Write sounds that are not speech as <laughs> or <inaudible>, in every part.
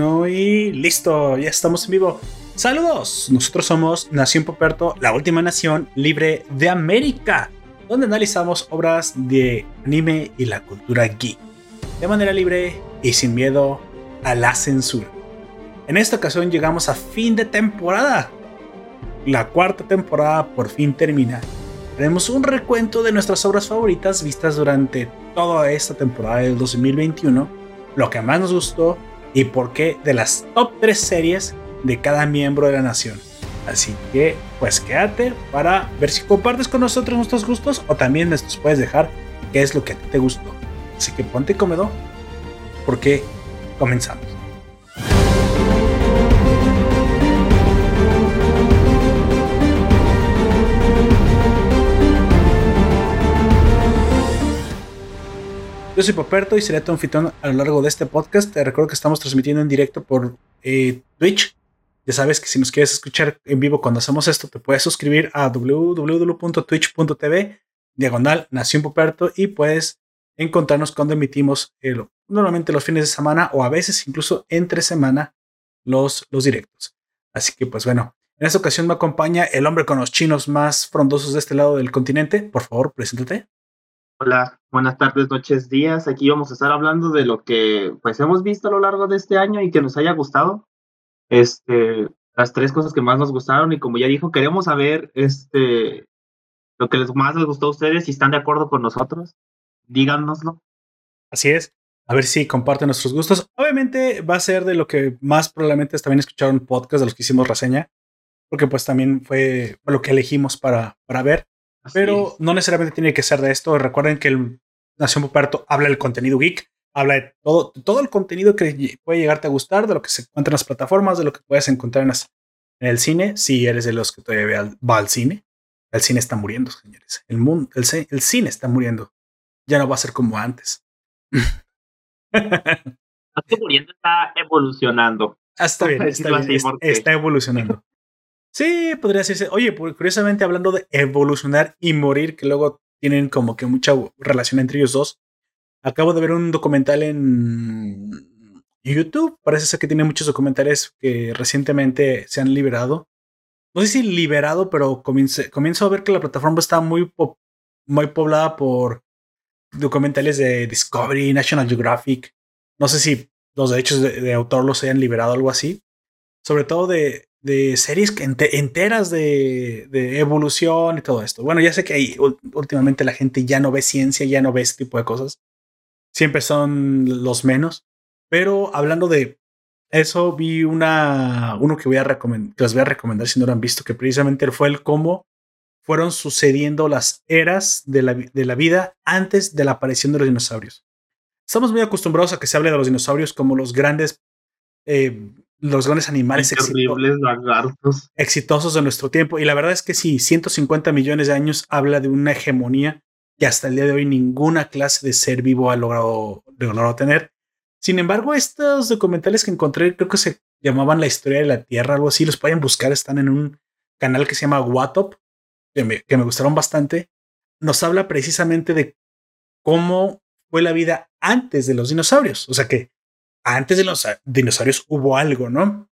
y listo, ya estamos en vivo. Saludos, nosotros somos Nación Poperto, la última nación libre de América, donde analizamos obras de anime y la cultura geek, de manera libre y sin miedo a la censura. En esta ocasión llegamos a fin de temporada. La cuarta temporada por fin termina. Tenemos un recuento de nuestras obras favoritas vistas durante toda esta temporada del 2021, lo que más nos gustó y por qué de las top 3 series de cada miembro de la nación. Así que, pues quédate para ver si compartes con nosotros nuestros gustos o también nos puedes dejar qué es lo que a ti te gustó. Así que ponte cómodo porque comenzamos. Yo soy Poperto y seré tu anfitrión a lo largo de este podcast. Te recuerdo que estamos transmitiendo en directo por eh, Twitch. Ya sabes que si nos quieres escuchar en vivo cuando hacemos esto, te puedes suscribir a www.twitch.tv diagonal Nación Poperto y puedes encontrarnos cuando emitimos normalmente los fines de semana o a veces incluso entre semana los, los directos. Así que pues bueno, en esta ocasión me acompaña el hombre con los chinos más frondosos de este lado del continente. Por favor, preséntate. Hola, buenas tardes, noches, días. Aquí vamos a estar hablando de lo que pues hemos visto a lo largo de este año y que nos haya gustado. Este, las tres cosas que más nos gustaron y como ya dijo, queremos saber este lo que les más les gustó a ustedes, si están de acuerdo con nosotros, díganoslo. Así es. A ver si comparten nuestros gustos. Obviamente va a ser de lo que más probablemente también escucharon podcast de los que hicimos reseña, porque pues también fue lo que elegimos para, para ver pero no necesariamente tiene que ser de esto. Recuerden que el Nación Poperto habla del contenido geek, habla de todo, todo el contenido que puede llegarte a gustar, de lo que se encuentra en las plataformas, de lo que puedes encontrar en, el cine, si eres de los que todavía va al cine. El cine está muriendo, señores. El, mundo, el, el cine está muriendo. Ya no va a ser como antes. <laughs> está muriendo, está evolucionando. Está bien, está evolucionando. Sí, podría decirse. Oye, curiosamente hablando de evolucionar y morir, que luego tienen como que mucha relación entre ellos dos. Acabo de ver un documental en YouTube. Parece ser que tiene muchos documentales que recientemente se han liberado. No sé si liberado, pero comienzo, a ver que la plataforma está muy, muy poblada por documentales de Discovery, National Geographic. No sé si los derechos de, de autor los hayan liberado o algo así. Sobre todo de de series enteras de, evolución y todo esto. Bueno, ya sé que ahí últimamente la gente ya no ve ciencia, ya no ve este tipo de cosas. Siempre son los menos. Pero hablando de eso, vi una, uno que, voy a que les voy a recomendar si no lo han visto, que precisamente fue el cómo fueron sucediendo las eras de la, de la vida antes de la aparición de los dinosaurios. Estamos muy acostumbrados a que se hable de los dinosaurios como los grandes eh, los grandes animales exitosos de nuestro tiempo. Y la verdad es que sí, 150 millones de años habla de una hegemonía que hasta el día de hoy ninguna clase de ser vivo ha logrado, logrado tener. Sin embargo, estos documentales que encontré, creo que se llamaban La historia de la Tierra, algo así, los pueden buscar, están en un canal que se llama Watop, que me, que me gustaron bastante. Nos habla precisamente de cómo fue la vida antes de los dinosaurios. O sea que antes de los dinosaurios hubo algo, ¿no?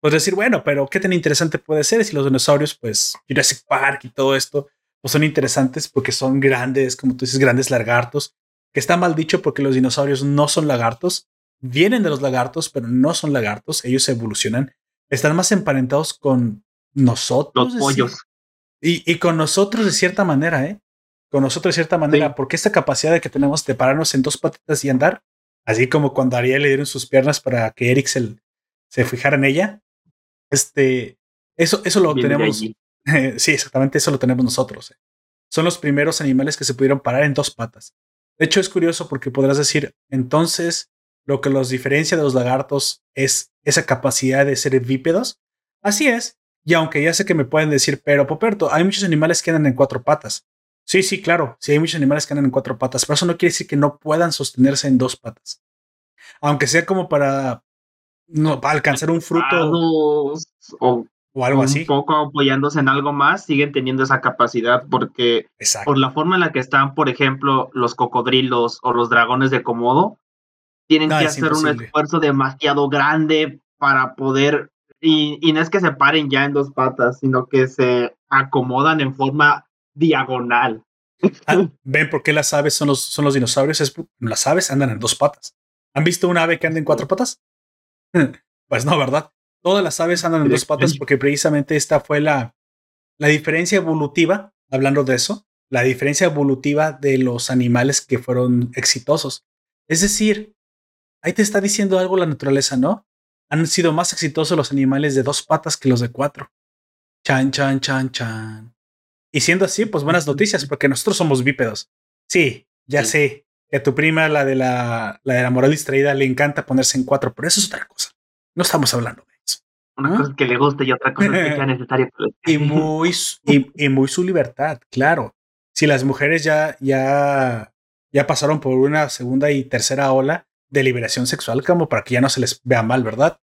Puedes decir, bueno, pero qué tan interesante puede ser si los dinosaurios, pues Jurassic Park y todo esto, pues son interesantes porque son grandes, como tú dices, grandes lagartos, que está mal dicho porque los dinosaurios no son lagartos, vienen de los lagartos, pero no son lagartos, ellos evolucionan, están más emparentados con nosotros. Los pollos. Y, y, con nosotros de cierta manera, ¿eh? Con nosotros de cierta manera, porque esta capacidad de que tenemos de pararnos en dos patitas y andar, Así como cuando a Ariel le dieron sus piernas para que Eric se, fijara en ella. Este, eso, eso lo tenemos. <laughs> sí, exactamente eso lo tenemos nosotros. Eh. Son los primeros animales que se pudieron parar en dos patas. De hecho, es curioso porque podrás decir, entonces, lo que los diferencia de los lagartos es esa capacidad de ser bípedos. Así es. Y aunque ya sé que me pueden decir, pero Poperto, hay muchos animales que andan en cuatro patas. Sí, sí, claro. Sí, hay muchos animales que andan en cuatro patas, pero eso no quiere decir que no puedan sostenerse en dos patas. Aunque sea como para, no, alcanzar un fruto o, algo así. Un poco apoyándose en algo más, siguen teniendo esa capacidad porque por la forma en la que están, por ejemplo, los cocodrilos o los dragones de Komodo, tienen que hacer un esfuerzo demasiado grande para poder, y, y, no es que se paren ya en dos patas, sino que se acomodan en forma diagonal. Ah, ¿Ven por qué las aves son los, son los dinosaurios? Es, las aves andan en dos patas. ¿Han visto una ave que anda en cuatro patas? <laughs> Pues no, ¿verdad? Todas las aves andan en dos patas porque precisamente esta fue la, la diferencia evolutiva, hablando de eso, la diferencia evolutiva de los animales que fueron exitosos. Es decir, ahí te está diciendo algo la naturaleza, ¿no? Han sido más exitosos los animales de dos patas que los de cuatro. Chan, chan, chan, chan. Y siendo así, pues buenas noticias, porque nosotros somos bípedos. Sí, ya sé que a tu prima, la de la, la de la moral distraída, le encanta ponerse en cuatro, pero eso es otra cosa. No estamos hablando de eso. Una cosa que le guste y otra cosa que sea <laughs> necesaria. y, muy, y, muy su libertad, claro. Si las mujeres ya, ya, ya pasaron por una segunda y tercera ola de liberación sexual, como para que ya no se les vea mal, ¿verdad?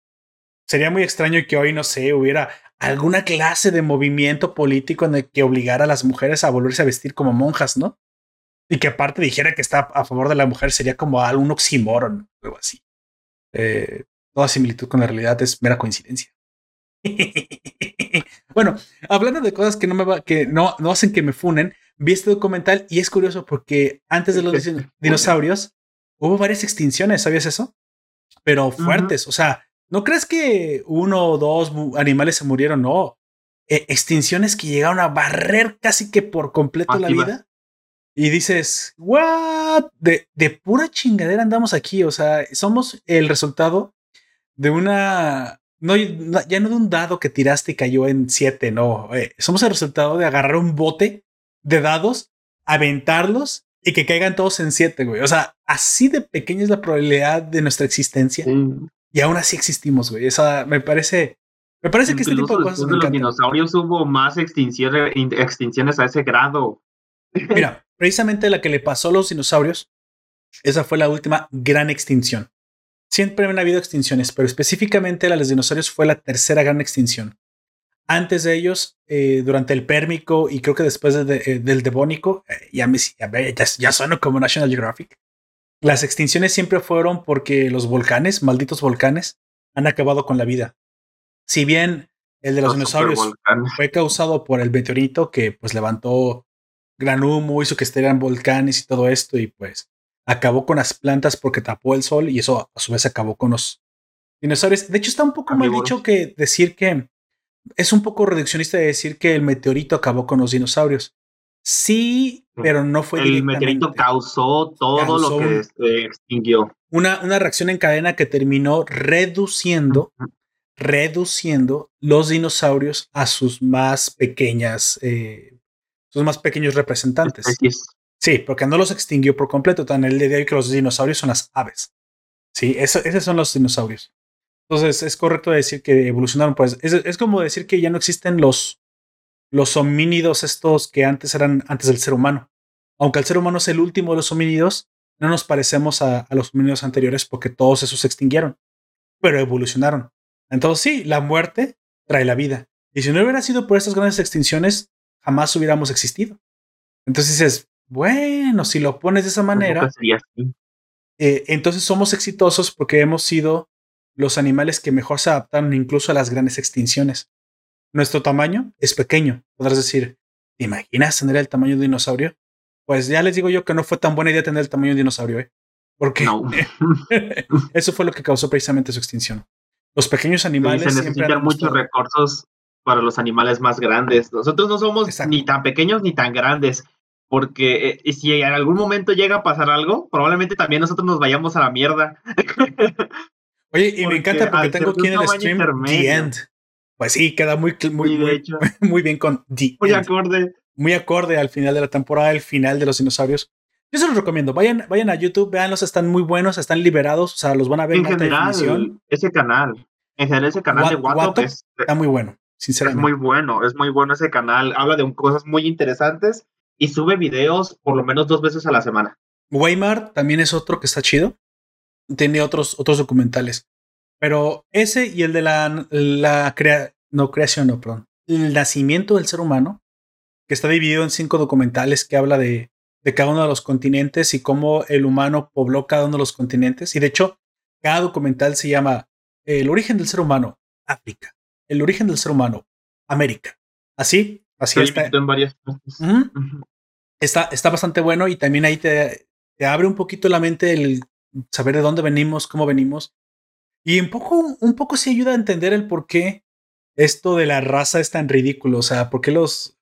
Sería muy extraño que hoy, no sé, hubiera alguna clase de movimiento político en el que obligara a las mujeres a volverse a vestir como monjas, ¿no? Y que aparte dijera que está a favor de la mujer sería como algún oxímoron, algo así. Eh, toda similitud con la realidad es mera coincidencia. <laughs> bueno, hablando de cosas que no me va, que no, no hacen que me funen, vi este documental y es curioso porque antes de los dinosaurios hubo varias extinciones, ¿sabías eso? Pero fuertes, o sea, ¿no crees que uno o dos animales se murieron? No, e, extinciones que llegaron a barrer casi que por completo la vida. Y dices, ¿what? De, de pura chingadera andamos aquí, o sea, somos el resultado de una no, ya no de un dado que tiraste y cayó en siete, no. Eh, somos el resultado de agarrar un bote de dados, aventarlos y que caigan todos en siete, güey. O sea, así de pequeña es la probabilidad de nuestra existencia. Y aún así existimos, güey. Esa me parece. Me parece que este tipo de cosas. de los dinosaurios hubo más extinciones, extinciones a ese grado. Mira, <laughs> precisamente la que le pasó a los dinosaurios, esa fue la última gran extinción. Siempre han habido extinciones, pero específicamente la de los dinosaurios fue la tercera gran extinción. Antes de ellos, eh, durante el Pérmico y creo que después eh, del Devónico, eh, ya, me, ya, ya sueno como National Geographic. Las extinciones siempre fueron porque los volcanes, malditos volcanes, han acabado con la vida. Si bien el de los, dinosaurios fue causado por el meteorito que pues levantó gran humo, hizo que estuvieran volcanes y todo esto y pues acabó con las plantas porque tapó el sol y eso a su vez acabó con los dinosaurios. De hecho, está un poco mal dicho que decir que es un poco reduccionista de decir que el meteorito acabó con los dinosaurios. Sí, pero no fue El meteorito causó todo lo que se extinguió. Una, una reacción en cadena que terminó reduciendo, reduciendo los dinosaurios a sus más pequeñas, eh, sus más pequeños representantes. Sí, porque no los extinguió por completo. Tan el día de hoy que los dinosaurios son las aves. Sí, esos son los dinosaurios. Entonces es correcto decir que evolucionaron. Pues es, como decir que ya no existen los, los homínidos estos que antes eran antes del ser humano. Aunque el ser humano es el último de los homínidos, no nos parecemos a, a los homínidos anteriores porque todos esos se extinguieron, pero evolucionaron. Entonces sí, la muerte trae la vida. Y si no hubiera sido por estas grandes extinciones, jamás hubiéramos existido. Entonces dices, bueno, si lo pones de esa manera, eh, entonces somos exitosos porque hemos sido los animales que mejor se adaptaron incluso a las grandes extinciones. Nuestro tamaño es pequeño. Podrás decir, ¿te imaginas tener el tamaño de un dinosaurio? Pues ya les digo yo que no fue tan buena idea tener el tamaño de un dinosaurio, ¿eh? Porque <laughs> eso fue lo que causó precisamente su extinción. Los pequeños animales. se necesitan muchos recursos para los animales más grandes. Nosotros no somos ni tan pequeños ni tan grandes porque eh, si en algún momento llega a pasar algo, probablemente también nosotros nos vayamos a la mierda. Oye, y me <laughs> encanta porque tengo aquí en el stream The End. Pues sí, queda muy, muy, <laughs> muy, bien con The Muy acorde. Muy acorde al final de la temporada, el final de los dinosaurios. Yo se los recomiendo. Vayan, vayan a YouTube, véanlos, están muy buenos, están liberados, o sea, los van a ver en, general, Ese canal, en general, ese canal de Watto está muy bueno, sinceramente. Es muy bueno, es muy bueno ese canal. Habla de cosas muy interesantes y sube videos por lo menos dos veces a la semana. Weimar también es otro que está chido. Tiene otros, otros documentales. Pero ese y el de la, la no creación, no, perdón. El nacimiento del ser humano, que está dividido en cinco documentales que habla de, de cada uno de los continentes y cómo el humano pobló cada uno de los continentes. Y de hecho, Cada documental se llama El origen del ser humano, África. El origen del ser humano, América. Así, así está. En varias partes. está. Está bastante bueno y también ahí te, te abre un poquito la mente el saber de dónde venimos, cómo venimos. Y un poco, un poco sí ayuda a entender el por qué esto de la raza es tan ridículo. O sea, por qué los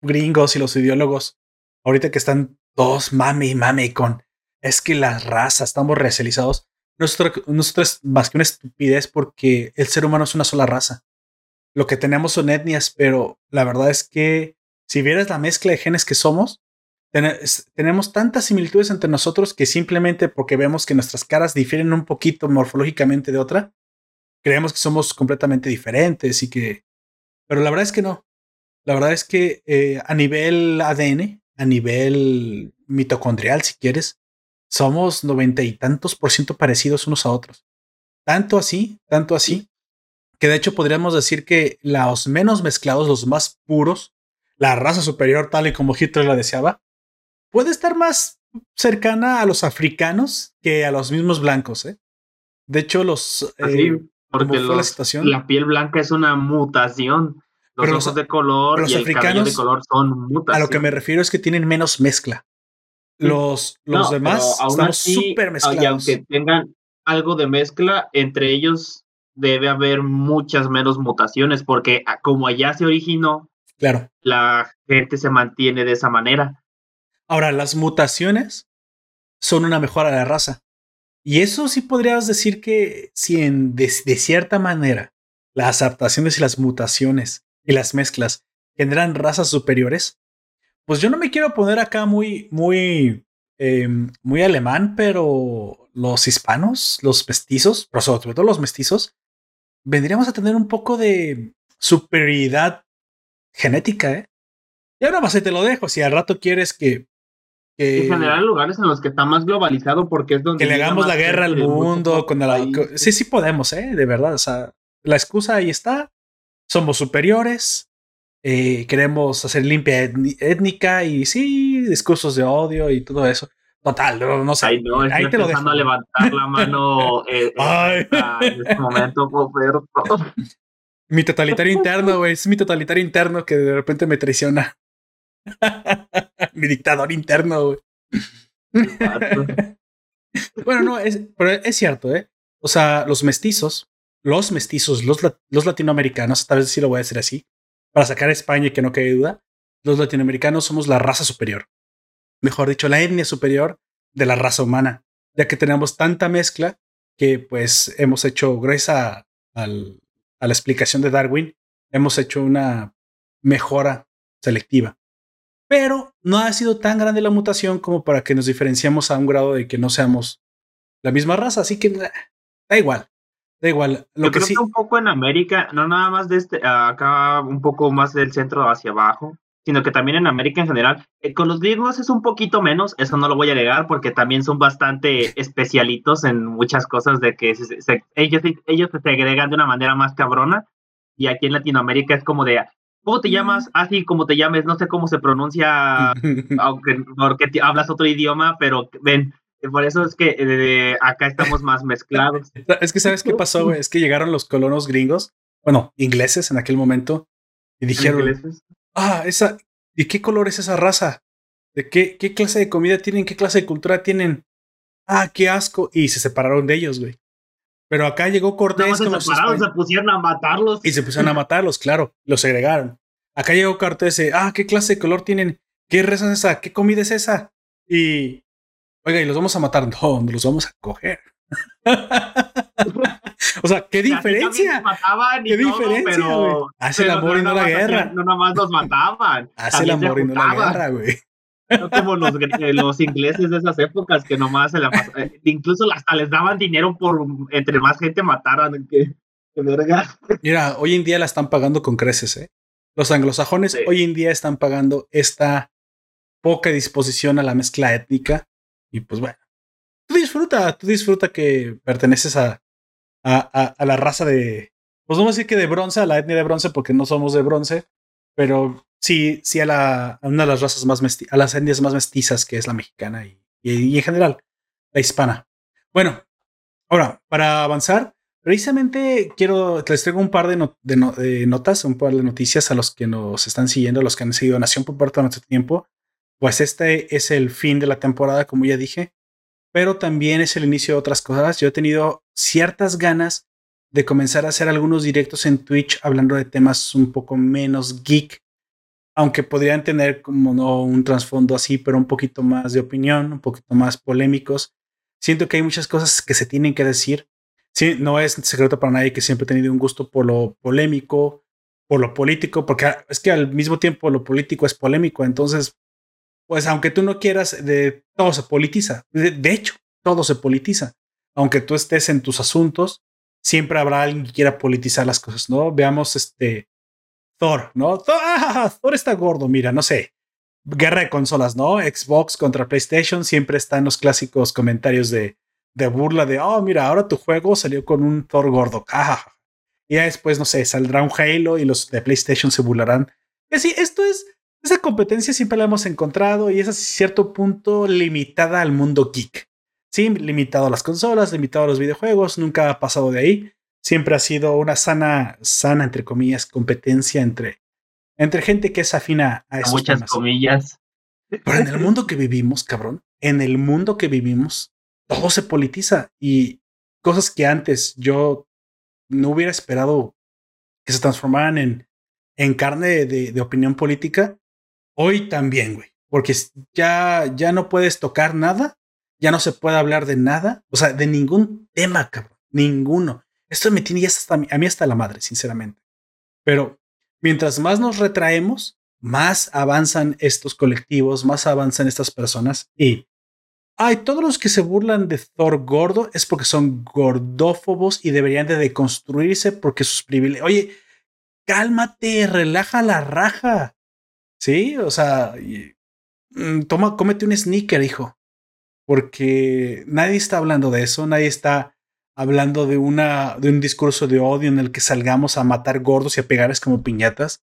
gringos y los ideólogos, ahorita que están todos mame y mame con es que la raza, estamos racializados. Nosotros, es más que una estupidez porque el ser humano es una sola raza. Lo que tenemos son etnias, pero la verdad es que si vieras la mezcla de genes que somos, tenemos tantas similitudes entre nosotros que simplemente porque vemos que nuestras caras difieren un poquito morfológicamente de otra, creemos que somos completamente diferentes y que... Pero la verdad es que no. La verdad es que eh, a nivel ADN, a nivel mitocondrial, si quieres, somos noventa y tantos por ciento parecidos unos a otros. Tanto así, tanto así, que de hecho podríamos decir que los menos mezclados, los más puros, la raza superior tal y como Hitler la deseaba, puede estar más cercana a los africanos que a los mismos blancos. ¿eh? De hecho, los... Eh, porque la, situación? la piel blanca es una mutación. Los ojos de color y el africanos, de color son mutaciones. A lo que me refiero es que tienen menos mezcla. Los, los demás están súper mezclados. Y aunque tengan algo de mezcla, entre ellos debe haber muchas menos mutaciones, porque ah, como allá se originó, claro. la gente se mantiene de esa manera. Ahora, las mutaciones son una mejora de la raza. Y eso sí podrías decir que si en, de, cierta manera las adaptaciones y las mutaciones y las mezclas generan razas superiores, pues yo no me quiero poner acá muy, muy, em, muy alemán, pero los hispanos, los mestizos, pero sobre todo los mestizos, vendríamos a tener un poco de superioridad genética, ¿eh? Y ahora más te lo dejo. Si al rato quieres que en general, lugares en los que está más globalizado porque es donde... Que le hagamos la guerra al mundo. Con la, sí, sí podemos, ¿eh? De verdad. O sea, la excusa ahí está. Somos superiores. Eh, queremos hacer limpia étnica y sí, discursos de odio y todo eso. Total, no, sé. Ay, no, ahí te lo dejo. a levantar la mano <laughs> eh, eh, en este momento, <laughs> Mi totalitario interno, güey. Es mi totalitario interno que de repente me traiciona. <laughs> Mi dictador interno, <laughs> bueno, no, es, pero es cierto, ¿eh? O sea, los mestizos, los mestizos, los, los latinoamericanos, tal vez sí lo voy a decir así, para sacar a España y que no quede duda, los latinoamericanos somos la raza superior. Mejor dicho, la etnia superior de la raza humana, ya que tenemos tanta mezcla que pues hemos hecho, gracias a la explicación de Darwin, hemos hecho una mejora selectiva pero no ha sido tan grande la mutación como para que nos diferenciemos a un grado de que no seamos la misma raza, así que da igual. Da igual. Lo que creo sí... que un poco en América, no nada más de este, acá un poco más del centro hacia abajo, sino que también en América en general. Eh, con los griegos es un poquito menos, eso no lo voy a negar, porque también son bastante especialitos en muchas cosas de que ellos, ellos se segregan de una manera más cabrona. Y aquí en Latinoamérica es como de, ¿Cómo te llamas? Así como te llames, no sé cómo se pronuncia, <laughs> aunque porque hablas otro idioma, pero ven, por eso es que eh, acá estamos más mezclados. <laughs> Es que sabes qué pasó, güey, es que llegaron los colonos gringos, bueno, ingleses en aquel momento, y dijeron, ah, esa, ¿y qué color es esa raza? ¿De qué, qué clase de comida tienen? ¿Qué clase de cultura tienen? Ah, qué asco. Y se separaron de ellos, güey. Pero acá llegó Cortés. No, se se pusieron a matarlos. Y se pusieron a <laughs> matarlos, claro. Los segregaron. Acá llegó Cortés. Ah, ¿qué clase de color tienen? ¿Qué raza es esa? ¿Qué comida es esa? Y. Oiga, y los vamos a matar. <laughs> No, los vamos a coger. <laughs> o sea, qué diferencia. qué diferencia, pero, Hace el amor y no la guerra. No nomás los mataban. Hace el amor y no la guerra, güey. No como los, eh, los, ingleses de esas épocas que nomás se la eh, incluso hasta les daban dinero por entre más gente mataran que, verga. Mira, hoy en día la están pagando con creces, ¿eh? Los anglosajones hoy en día están pagando esta poca disposición a la mezcla étnica. Y pues bueno, tú disfruta, tú disfruta que perteneces a, a, a, la raza de, pues vamos a decir que de bronce, a la etnia de bronce, porque no somos de bronce, pero sí, sí a, la, una de las razas más mestizas, a las etnias más mestizas que es la mexicana y, y, en general la hispana. Bueno, Ahora, para avanzar, precisamente quiero, les traigo un par de, notas, un par de noticias a los que nos están siguiendo, a los que han seguido Nación por parte de nuestro tiempo. Pues este es el fin de la temporada, como ya dije, pero también es el inicio de otras cosas. Yo he tenido ciertas ganas de comenzar a hacer algunos directos en Twitch hablando de temas un poco menos geek, aunque podrían tener como no un trasfondo así, pero un poquito más de opinión, un poquito más polémicos. Siento que hay muchas cosas que se tienen que decir. Sí, no es secreto para nadie que siempre he tenido un gusto por lo polémico, por lo político, porque es que al mismo tiempo lo político es polémico. Entonces, pues aunque tú no quieras, de, todo se politiza. De, hecho, todo se politiza. Aunque tú estés en tus asuntos, siempre habrá alguien que quiera politizar las cosas, ¿no? Veamos este Thor, ¿no? Thor, ah, Thor está gordo, mira, no sé. Guerra de consolas, ¿no? Xbox contra PlayStation, siempre están los clásicos comentarios de, de burla de, oh, mira, ahora tu juego salió con un Thor gordo. Ah, y ya después, no sé, saldrá un Halo y los de PlayStation se burlarán. Y así, esto es, esa competencia siempre la hemos encontrado y es a cierto punto limitada al mundo geek. Sí, limitado a las consolas, limitado a los videojuegos, nunca ha pasado de ahí. Siempre ha sido una sana, sana, entre comillas, competencia entre, entre gente que es afina a esos Muchas comillas. Pero en el mundo que vivimos, cabrón, en el mundo que vivimos, todo se politiza y cosas que antes yo no hubiera esperado que se transformaran en, en carne de, de opinión política, hoy también, güey. Porque ya, ya no puedes tocar nada ya no se puede hablar de nada, o sea, de ningún tema, cabrón, ninguno. Esto me tiene ya hasta a mí hasta la madre, sinceramente. Pero mientras más nos retraemos, más avanzan estos colectivos, más avanzan estas personas y ay, todos los que se burlan de Thor gordo es porque son gordófobos y deberían de deconstruirse porque sus privilegios. Oye, cálmate, relaja la raja. Sí, o sea, mm, toma, cómete un sneaker, hijo porque nadie está hablando de eso, nadie está hablando de, una, de un discurso de odio en el que salgamos a matar gordos y a pegarles como piñatas.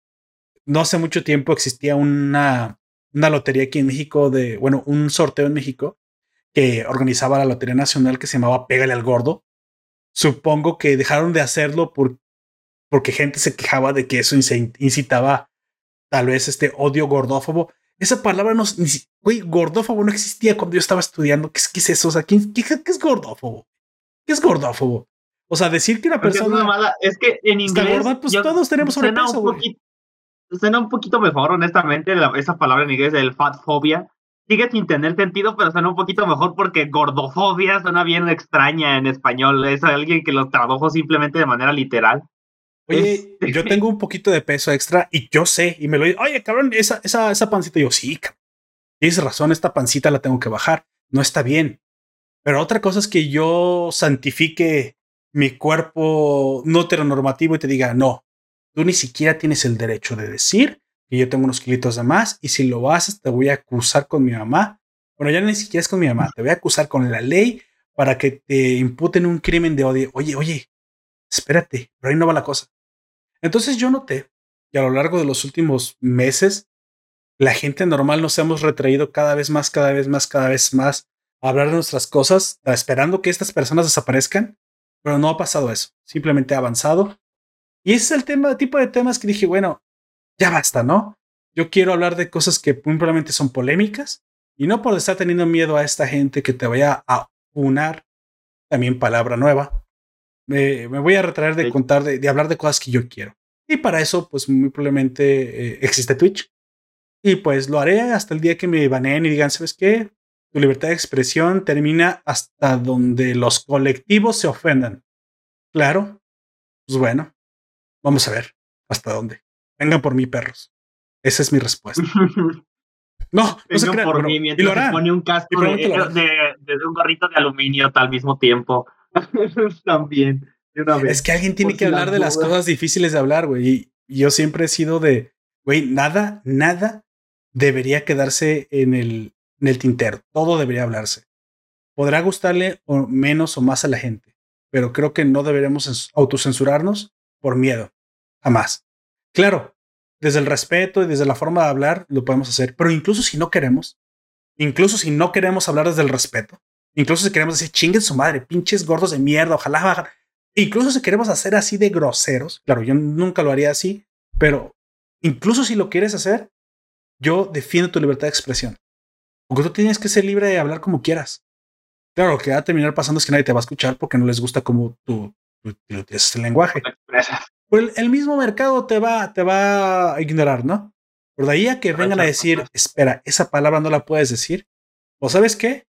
No hace mucho tiempo existía una, una lotería aquí en México, de, bueno, un sorteo en México que organizaba la Lotería Nacional que se llamaba Pégale al Gordo. Supongo que dejaron de hacerlo por, porque gente se quejaba de que eso incitaba tal vez este odio gordófobo. Esa palabra no, ni, güey, gordófobo no existía cuando yo estaba estudiando. ¿Qué, es eso? O sea, ¿qué, qué, es gordófobo? ¿Qué es gordófobo? O sea, decir que una persona. Es, que en inglés. pues todos tenemos sobrepeso, güey. Suena un poquito mejor, honestamente, esa palabra en inglés, el fatfobia. Sigue sin tener sentido, pero suena un poquito mejor porque gordofobia suena bien extraña en español. Es alguien que lo tradujo simplemente de manera literal. Oye, yo tengo un poquito de peso extra y yo sé, y me lo dice, oye, cabrón, esa, esa, esa pancita. Y yo, sí, tienes razón, esta pancita la tengo que bajar. No está bien. Pero otra cosa es que yo santifique mi cuerpo no heteronormativo y te diga, no, tú ni siquiera tienes el derecho de decir que yo tengo unos kilitos de más y si lo haces te voy a acusar con mi mamá. Bueno, ya ni siquiera es con mi mamá, te voy a acusar con la ley para que te imputen un crimen de odio. Oye, oye, espérate, pero ahí no va la cosa. Entonces yo noté que a lo largo de los últimos meses, la gente normal nos hemos retraído cada vez más, cada vez más, cada vez más a hablar de nuestras cosas, esperando que estas personas desaparezcan, pero no ha pasado eso, simplemente ha avanzado. Y ese es el tema, tipo de temas que dije, bueno, ya basta, ¿no? Yo quiero hablar de cosas que simplemente son polémicas y no por estar teniendo miedo a esta gente que te vaya a unar, también palabra nueva, me, voy a retraer de contar, de, hablar de cosas que yo quiero. Y para eso, pues muy probablemente eh, existe Twitch. Y pues lo haré hasta el día que me baneen y digan, ¿sabes qué? Tu libertad de expresión termina hasta donde los colectivos se ofendan. Claro. Pues bueno, vamos a ver hasta dónde. Vengan por mí, perros. Esa es mi respuesta. <laughs> No, no se por mí mientras pone un casco de, de, un gorrito de aluminio al mismo tiempo. <laughs> También. Es que alguien tiene que hablar de las cosas difíciles de hablar, güey. Y, yo siempre he sido de, güey, nada, nada debería quedarse en el, en el tintero. Todo debería hablarse. Podrá gustarle o menos o más a la gente, pero creo que no deberemos autocensurarnos por miedo. Jamás. Claro, desde el respeto y desde la forma de hablar lo podemos hacer, pero incluso si no queremos, incluso si no queremos hablar desde el respeto, Incluso si queremos decir chinguen su madre, pinches gordos de mierda, ojalá bajar. Incluso si queremos hacer así de groseros, claro, yo nunca lo haría así, pero incluso si lo quieres hacer, yo defiendo tu libertad de expresión. Porque tú tienes que ser libre de hablar como quieras. Claro, lo que va a terminar pasando es que nadie te va a escuchar porque no les gusta como tú, utilizas el lenguaje. Pues el, mismo mercado te va, te va a ignorar, ¿no? Por de ahí a que vengan a decir, espera, esa palabra no la puedes decir. ¿O sabes qué?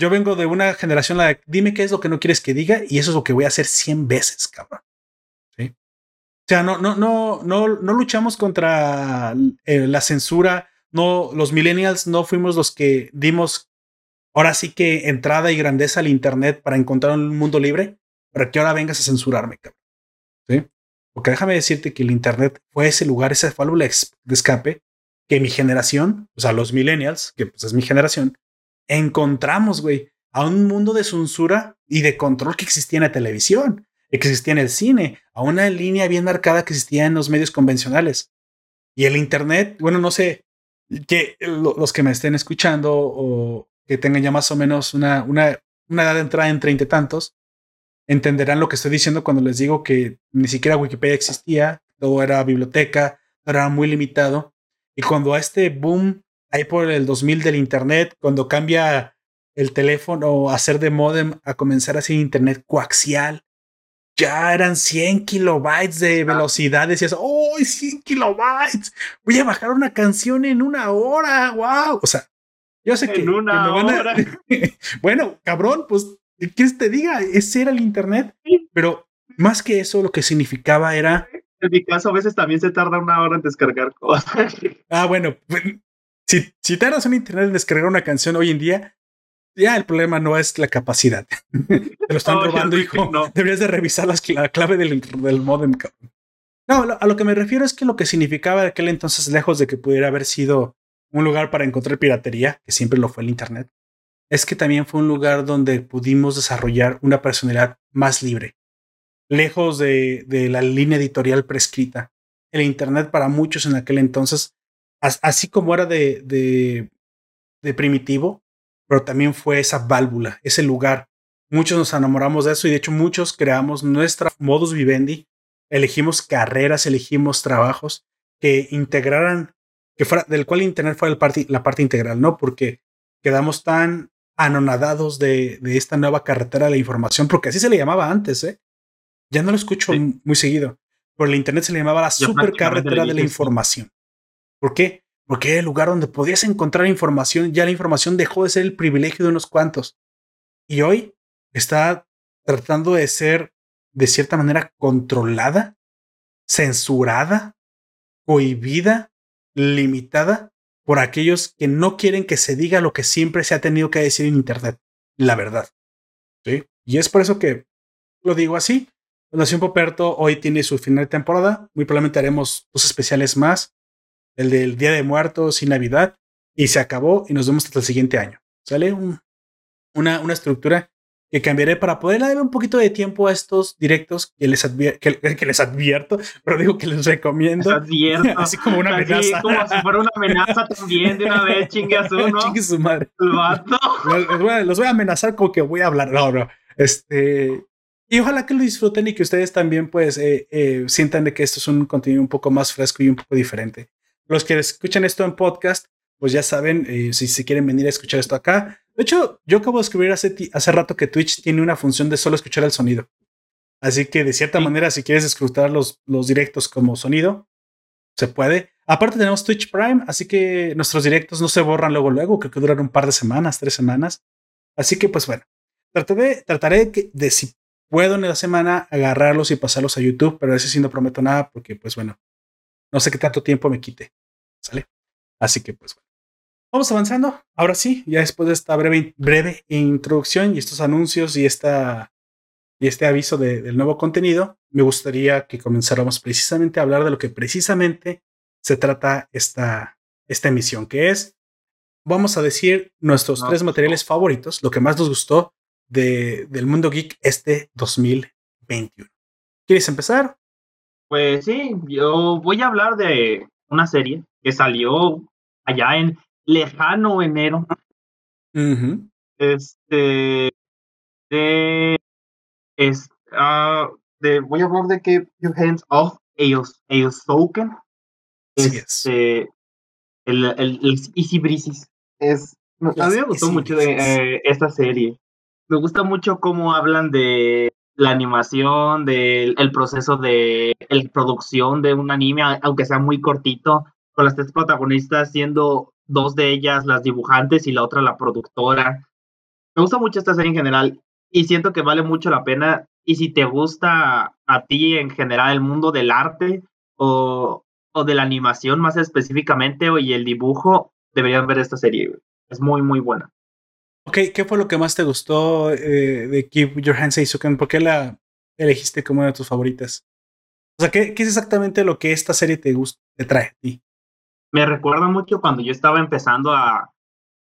Yo vengo de una generación dime qué es lo que no quieres que diga y eso es lo que voy a hacer 100 veces, cabrón. O sea, no, no, no, no, no luchamos contra eh, la censura. No, los millennials no fuimos los que dimos ahora sí que entrada y grandeza al Internet para encontrar un mundo libre, para que ahora vengas a censurarme, cabrón. Porque déjame decirte que el Internet fue ese lugar, esa válvula de escape que mi generación, o sea, los millennials, que pues es mi generación, encontramos, güey, a un mundo de censura y de control que existía en la televisión, que existía en el cine, a una línea bien marcada que existía en los medios convencionales. Y el Internet, bueno, no sé, que los que me estén escuchando o, que tengan ya más o menos una, una, una edad de entrada en treinta tantos, entenderán lo que estoy diciendo cuando les digo que ni siquiera Wikipedia existía, todo era biblioteca, era muy limitado. Y cuando a este boom, ahí por el 2000 del Internet, cuando cambia el teléfono a ser de modem a comenzar a hacer Internet coaxial, ya eran 100 kilobytes de velocidad. Decías, ¡oh, 100 kilobytes! Voy a bajar una canción en una hora. ¡Wow! O sea, yo sé que, una hora. <laughs> bueno, cabrón, pues, ¿qué te diga? Ese era el Internet. Pero más que eso, lo que significaba era. En mi caso, a veces también se tarda una hora en descargar cosas. ah, bueno, pues, si, si tardas un Internet en descargar una canción hoy en día, ya el problema no es la capacidad. <laughs> Te lo están robando, hijo. No. Deberías de revisar la clave del, del modem. No, a lo que me refiero es que lo que significaba aquel entonces, lejos de que pudiera haber sido un lugar para encontrar piratería, que siempre lo fue el Internet, es que también fue un lugar donde pudimos desarrollar una personalidad más libre, lejos de, la línea editorial prescrita. El Internet para muchos en aquel entonces, así como era de, de, primitivo, pero también fue esa válvula, ese lugar. Muchos nos enamoramos de eso y de hecho muchos creamos nuestra modus vivendi, elegimos carreras, elegimos trabajos que integraran que fuera, del cual Internet fuera el la parte integral, ¿no? Porque quedamos tan anonadados de, de, esta nueva carretera de la información, porque así se le llamaba antes, ¿eh? Ya no lo escucho muy seguido. Por el Internet se le llamaba la supercarretera de la información. ¿Por qué? Porque era el lugar donde podías encontrar información. Ya la información dejó de ser el privilegio de unos cuantos. Y hoy está tratando de ser, de cierta manera, controlada, censurada, cohibida limitada por aquellos que no quieren que se diga lo que siempre se ha tenido que decir en Internet, la verdad. ¿Sí? Y es por eso que lo digo así. Nación Poperto hoy tiene su final de temporada. Muy probablemente haremos dos especiales más. El del Día de Muertos y Navidad. Y se acabó y nos vemos hasta el siguiente año. ¿Sale? una, una estructura que cambiaré para poder darle un poquito de tiempo a estos directos que les, <laughs> que, les advierto, pero digo que les recomiendo. advierto. <laughs> Así como una amenaza. como si fuera una amenaza también de una vez, chingue a su, <laughs> ¿no? Chingue su madre. Los, los, voy a amenazar como que voy a hablar. No, no. Este. Y ojalá que lo disfruten y que ustedes también, pues, eh, eh, sientan de que esto es un contenido un poco más fresco y un poco diferente. Los que escuchan esto en podcast, pues ya saben, eh, si se quieren venir a escuchar esto acá, de hecho, yo acabo de escribir hace, hace rato que Twitch tiene una función de solo escuchar el sonido. Así que de cierta manera, si quieres escuchar los, los directos como sonido, se puede. Aparte tenemos Twitch Prime, así que nuestros directos no se borran luego, luego, creo que duran un par de semanas, tres semanas. Así que pues bueno, trataré, trataré de, si puedo en la semana agarrarlos y pasarlos a YouTube, pero a veces sí no prometo nada porque pues bueno, no sé qué tanto tiempo me quite. ¿Sale? Así que pues bueno. Vamos avanzando. Ahora sí, ya después de esta breve, breve introducción y estos anuncios y, esta, y este aviso del nuevo contenido, me gustaría que comenzáramos precisamente a hablar de lo que precisamente se trata esta, esta emisión, que es, vamos a decir, nuestros tres materiales favoritos, lo que más nos gustó de, del mundo geek este 2021. ¿Quieres empezar? Pues sí, yo voy a hablar de una serie que salió allá en lejano enero. este, de, es, uh, de, voy a hablar de que Your Hands Off Eosoken. Este, el, el, el Easy Breezes. Es, a mí me gustó mucho de, eh, esta serie. Me gusta mucho cómo hablan de la animación, del el proceso de el producción de un anime, aunque sea muy cortito, con las tres protagonistas siendo dos de ellas las dibujantes y la otra la productora. Me gusta mucho esta serie en general y siento que vale mucho la pena. Y si te gusta a ti en general el mundo del arte o, o de la animación más específicamente o y el dibujo, deberían ver esta serie. Es muy, muy buena. Ok, ¿qué fue lo que más te gustó eh, de Keep Your Hands Seizuken? ¿Por qué la elegiste como una de tus favoritas? O sea, ¿qué, qué es exactamente lo que esta serie te, gusta, te trae a ti? Me recuerda mucho cuando yo estaba empezando a,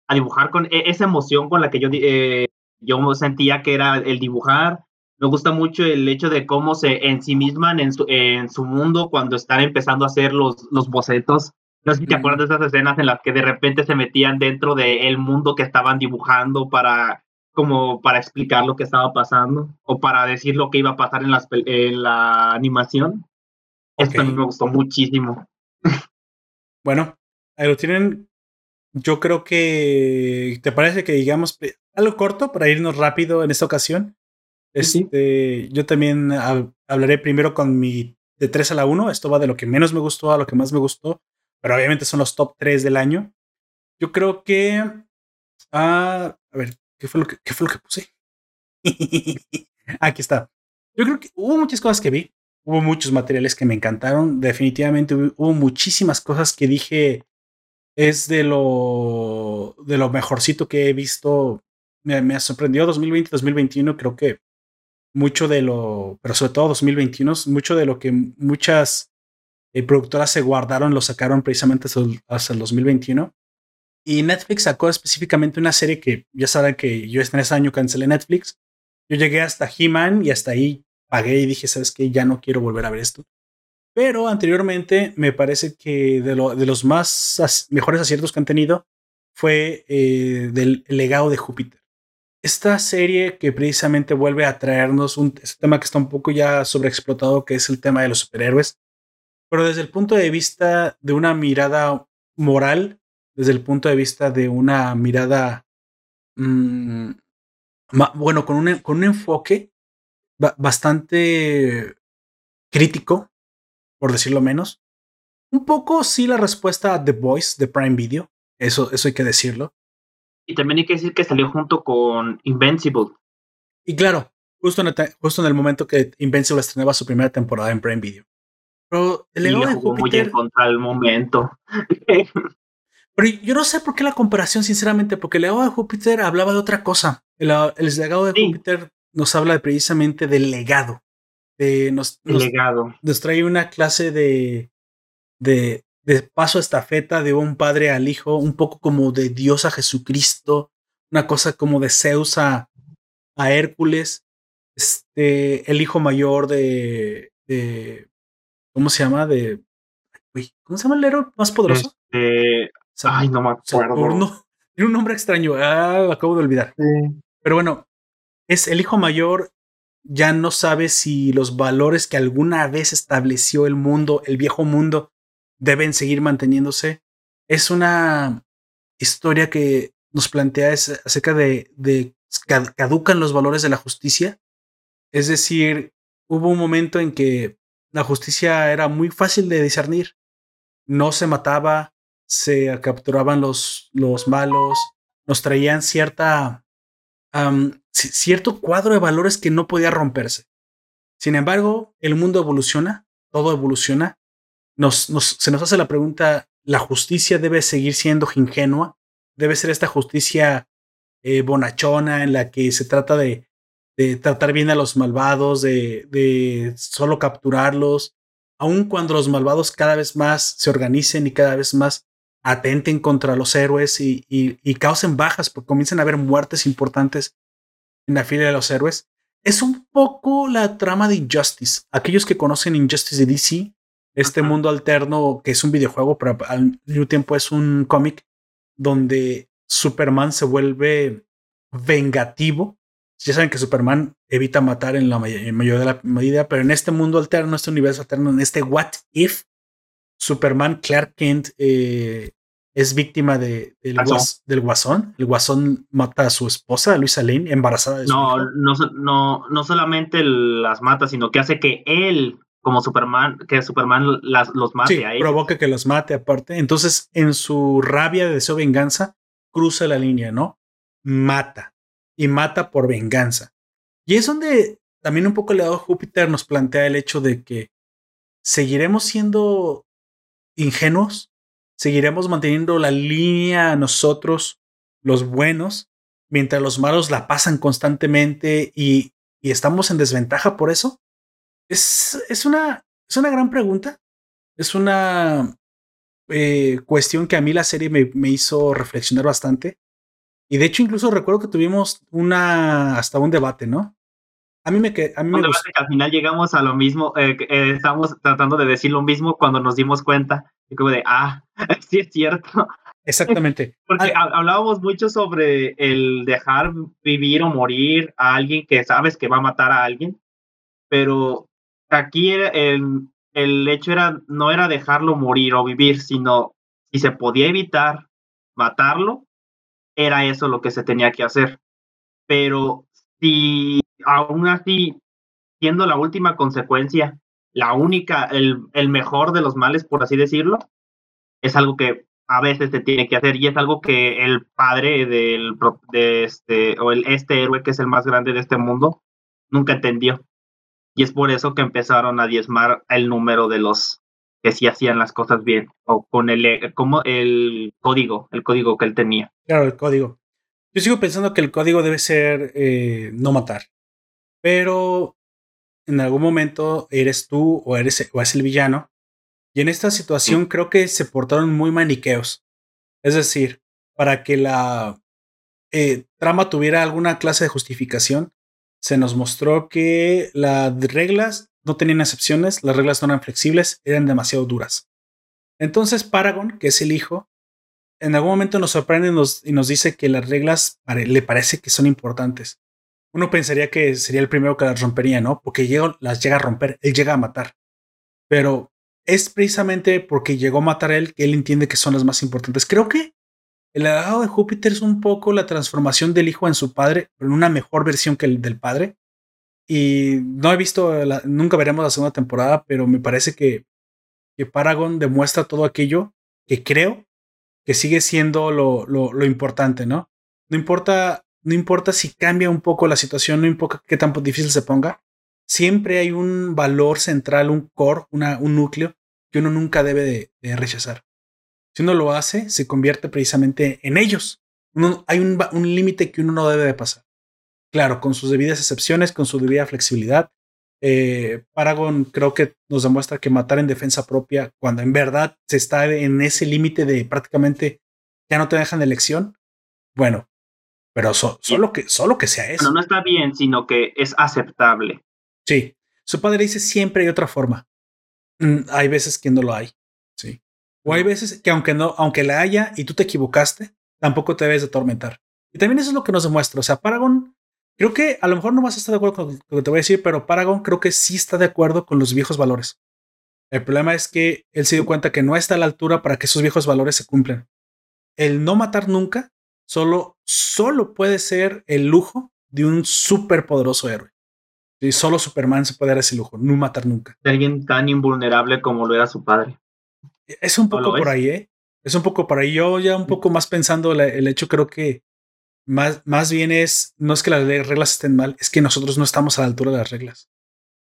a dibujar con e, esa emoción con la que yo, eh, yo sentía que era el dibujar. Me gusta mucho el hecho de cómo se ensimisman en su, en su mundo cuando están empezando a hacer los, los bocetos. No sé si te acuerdas de esas escenas en las que de repente se metían dentro del mundo que estaban dibujando para como para explicar lo que estaba pasando o para decir lo que iba a pasar en, las, en la animación. Esto a mí me gustó muchísimo. <laughs> Bueno, ahí lo tienen. Yo creo que te parece que digamos algo corto para irnos rápido en esta ocasión. Este, Yo también hablaré primero con mi de 3 a la 1. Esto va de lo que menos me gustó a lo que más me gustó pero obviamente son los top 3 del año. Yo creo que. Ah, a ver, ¿qué fue lo que, qué fue lo que puse? <laughs> Aquí está. Yo creo que hubo muchas cosas que vi. Hubo muchos materiales que me encantaron. Definitivamente hubo muchísimas cosas que dije. Es de lo, de lo mejorcito que he visto. Me, me sorprendió 2020-2021. Creo que mucho de lo, pero sobre todo 2021, mucho de lo que muchas eh, productoras se guardaron, lo sacaron precisamente hasta el 2021. Y Netflix sacó específicamente una serie que ya saben que yo ese año cancelé Netflix. Yo llegué hasta He-Man y hasta ahí pagué y dije, ¿sabes qué? Ya no quiero volver a ver esto. Pero anteriormente me parece que de, de los más mejores aciertos que han tenido fue eh, del legado de Júpiter. Esta serie que precisamente vuelve a traernos un este tema que está un poco ya sobreexplotado, que es el tema de los superhéroes pero desde el punto de vista de una mirada moral, desde el punto de vista de una mirada, mm, bueno, con un, con un enfoque bastante crítico, por decirlo menos. Un poco sí la respuesta a The Voice de Prime Video, eso, eso hay que decirlo. Y también hay que decir que salió junto con Invincible. Y claro, justo en el, justo en el momento que Invincible estrenaba su primera temporada en Prime Video. Pero el legado de Júpiter. contra el momento. <laughs> pero yo no sé por qué la comparación, sinceramente, porque el legado de Júpiter hablaba de otra cosa. El, legado de Júpiter nos habla precisamente del legado. nos, legado. Nos trae una clase de, de, de paso a estafeta de un padre al hijo, un poco como de Dios a Jesucristo, una cosa como de Zeus a, a Hércules, este, el hijo mayor de, de ¿Cómo se llama? De. ¿Cómo se llama el héroe más poderoso? Este, ay, no me acuerdo. <laughs> Tiene un nombre extraño. Ah, acabo de olvidar. Pero bueno, es el hijo mayor. Ya no sabe si los valores que alguna vez estableció el mundo, el viejo mundo, deben seguir manteniéndose. Es una historia que nos plantea acerca de, de caducan los valores de la justicia. Es decir, hubo un momento en que la justicia era muy fácil de discernir. No se mataba, se capturaban los, los malos, nos traían cierta, cierto cuadro de valores que no podía romperse. Sin embargo, el mundo evoluciona, todo evoluciona. Nos, se nos hace la pregunta, ¿la justicia debe seguir siendo ingenua? ¿Debe ser esta justicia eh, bonachona en la que se trata de tratar bien a los malvados, de, de solo capturarlos, aun cuando los malvados cada vez más se organicen y cada vez más atenten contra los héroes y, y, causen bajas, porque comienzan a haber muertes importantes en la fila de los héroes. Es un poco la trama de Injustice. Aquellos que conocen Injustice de DC, este mundo alterno que es un videojuego, pero al mismo tiempo es un cómic donde Superman se vuelve vengativo. Ya saben que Superman evita matar en la mayoría de la medida, pero en este mundo alterno, este universo alterno, en este What If, Superman, Clark Kent eh, es víctima de, del, guasón. El guasón mata a su esposa, Luisa Lane, embarazada de no, No, no, no solamente las mata, sino que hace que él, como Superman, que Superman las, los mate a ellos. provoca que los mate aparte. Entonces, en su rabia de deseo venganza, cruza la línea, ¿no? Mata. Y mata por venganza. Y es donde también un poco el lado Júpiter nos plantea el hecho de que seguiremos siendo ingenuos seguiremos manteniendo la línea nosotros, los buenos, mientras los malos la pasan constantemente y, estamos en desventaja por eso? Es, es, una, es una gran pregunta. Es una eh, cuestión que a mí la serie me, me, hizo reflexionar bastante. Y de hecho, incluso recuerdo que tuvimos una hasta un debate, ¿no? A mí me que a mí me que al final llegamos a lo mismo, eh, eh, estamos tratando de decir lo mismo cuando nos dimos cuenta y como de, ah, <laughs> sí es cierto. Exactamente. <laughs> Porque ah, hablábamos mucho sobre el dejar vivir o morir a alguien que sabes que va a matar a alguien, pero aquí el, el hecho era, no era dejarlo morir o vivir, sino si se podía evitar matarlo, era eso lo que se tenía que hacer. Pero si aún así, siendo la última consecuencia, la única, el, el mejor de los males, por así decirlo, es algo que a veces se tiene que hacer y es algo que el padre del de este o el este héroe que es el más grande de este mundo nunca entendió. Y es por eso que empezaron a diezmar el número de los que sí hacían las cosas bien o con el como el código el código que él tenía. Claro el código yo sigo pensando que el código debe ser eh, no matar pero en algún momento eres tú o eres o es el villano. Y en esta situación creo que se portaron muy maniqueos. Es decir, para que la eh, trama tuviera alguna clase de justificación, se nos mostró que las reglas no tenían excepciones, las reglas no eran flexibles, eran demasiado duras. Entonces Paragon, que es el hijo, en algún momento nos sorprende y nos, dice que las reglas le parece que son importantes uno pensaría que sería el primero que las rompería, ¿no? Porque las llega a romper, él llega a matar. Pero es precisamente porque llegó a matar a él que él entiende que son las más importantes. Creo que el legado de Júpiter es un poco la transformación del hijo en su padre, en una mejor versión que el del padre. Y no he visto, nunca veremos la segunda temporada, pero me parece que, que Paragon demuestra todo aquello que creo que sigue siendo lo, lo, importante, ¿no? No importa no importa si cambia un poco la situación, no importa qué tan difícil se ponga, siempre hay un valor central, un core, una, un núcleo que uno nunca debe de, rechazar. Si uno lo hace, se convierte precisamente en ellos. hay un, límite que uno no debe de pasar. Claro, con sus debidas excepciones, con su debida flexibilidad. Eh, Paragon creo que nos demuestra que matar en defensa propia, cuando en verdad se está en ese límite de prácticamente ya no te dejan elección, bueno, pero solo, que, solo que sea eso. No, no está bien, sino que es aceptable. Sí. Su padre dice siempre hay otra forma. Mm, hay veces que no lo hay. Sí. O hay veces que aunque no, aunque la haya y tú te equivocaste, tampoco te debes de atormentar. Y también eso es lo que nos demuestra. O sea, Paragon, creo que a lo mejor no vas a estar de acuerdo con lo que te voy a decir, pero Paragon creo que sí está de acuerdo con los viejos valores. El problema es que él se dio cuenta que no está a la altura para que esos viejos valores se cumplan. El no matar nunca solo, solo puede ser el lujo de un súper poderoso héroe. Y solo Superman se puede dar ese lujo, no matar nunca. De alguien tan invulnerable como lo era su padre. Es un poco por ahí, ¿eh? Es un poco por ahí. Yo ya un poco más pensando el hecho, creo que más, más bien es, no es que las reglas estén mal, es que nosotros no estamos a la altura de las reglas.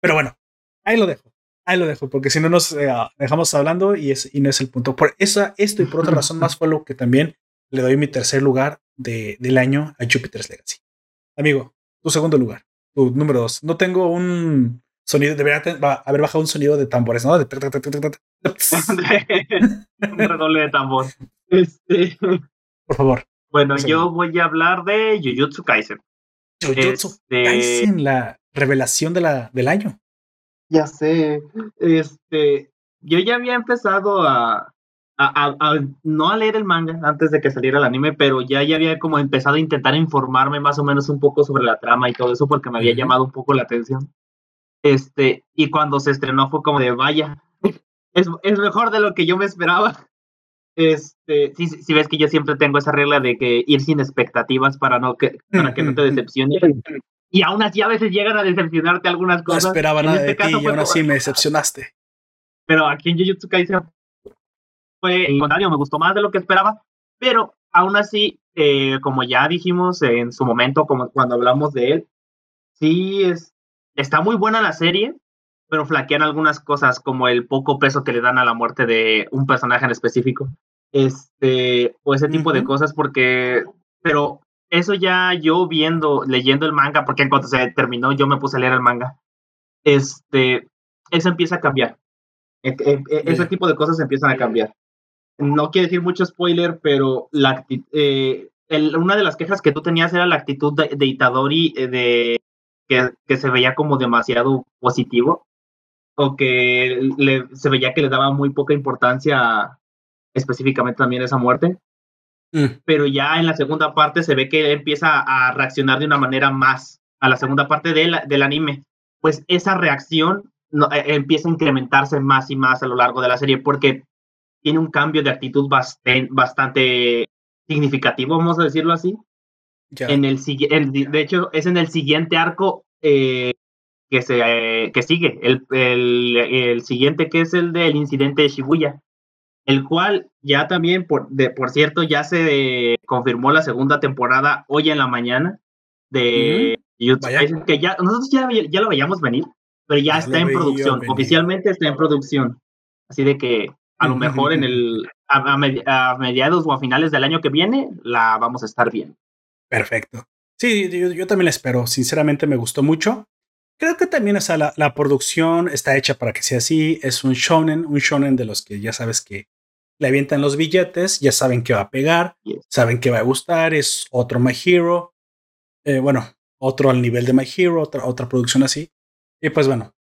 Pero bueno, ahí lo dejo. Ahí lo dejo, porque si no nos eh, dejamos hablando y, es, y no es el punto. Por esa, esto y por otra razón más fue lo que también le doy mi tercer lugar de, del año a Jupiter's Legacy. Amigo, tu segundo lugar, tu número dos. No tengo un sonido, debería haber bajado un sonido de tambores, ¿no? De <laughs> un redoble de tambor. Este. <laughs> Por favor. Bueno, yo voy a hablar de Jujutsu Kaisen. Jujutsu este Kaisen, la revelación de la, del año. Ya sé. Este, yo ya había empezado a, no a leer el manga antes de que saliera el anime, pero ya, ya había como empezado a intentar informarme más o menos un poco sobre la trama y todo eso porque me había llamado un poco la atención. Este, y cuando se estrenó fue como de, vaya, <laughs> es, es mejor de lo que yo me esperaba. Este, si, si ves que yo siempre tengo esa regla de que ir sin expectativas para, no que, para que no te decepciones. Y aún así a veces llegan a decepcionarte algunas cosas. No esperaba nada este de ti y aún así me decepcionaste. Pero aquí en Jujutsu Kaisen fue, en contrario, me gustó más de lo que esperaba, pero aún así, eh, como ya dijimos en su momento, como cuando hablamos de él, sí es, está muy buena la serie, pero flaquean algunas cosas como el poco peso que le dan a la muerte de un personaje en específico. Este, o ese tipo de cosas, porque, pero eso ya yo viendo, leyendo el manga, porque en cuanto se terminó yo me puse a leer el manga, este, eso empieza a cambiar. E, e, e, ese tipo de cosas empiezan a cambiar. No quiero decir mucho spoiler, pero la, eh, una de las quejas que tú tenías era la actitud de, Itadori eh, de que, que, se veía como demasiado positivo o que le, se veía que le daba muy poca importancia específicamente también esa muerte. Mm. Pero ya en la segunda parte se ve que empieza a reaccionar de una manera más a la segunda parte del, del anime. Pues esa reacción no, eh, empieza a incrementarse más y más a lo largo de la serie porque tiene un cambio de actitud bastante, bastante significativo, vamos a decirlo así. En el, de hecho, es en el siguiente arco eh, que, se, que sigue, el, el, el, siguiente que es el del incidente de Shibuya, el cual ya también, por, de, por cierto, ya se confirmó la segunda temporada hoy en la mañana de YouTube, que ya nosotros ya, ya lo veíamos venir, pero ya, está en producción, oficialmente está en producción. Así de que a lo mejor en <laughs> el a, mediados o a finales del año que viene la vamos a estar viendo. Perfecto. Sí, yo, yo, también la espero. Sinceramente me gustó mucho. Creo que también, o sea, la, la, producción está hecha para que sea así. Es un shonen, un shonen de los que ya sabes que le avientan los billetes, ya saben que va a pegar, saben que va a gustar, es otro My Hero. Eh, bueno, otro al nivel de My Hero, otra, otra producción así. Y pues bueno,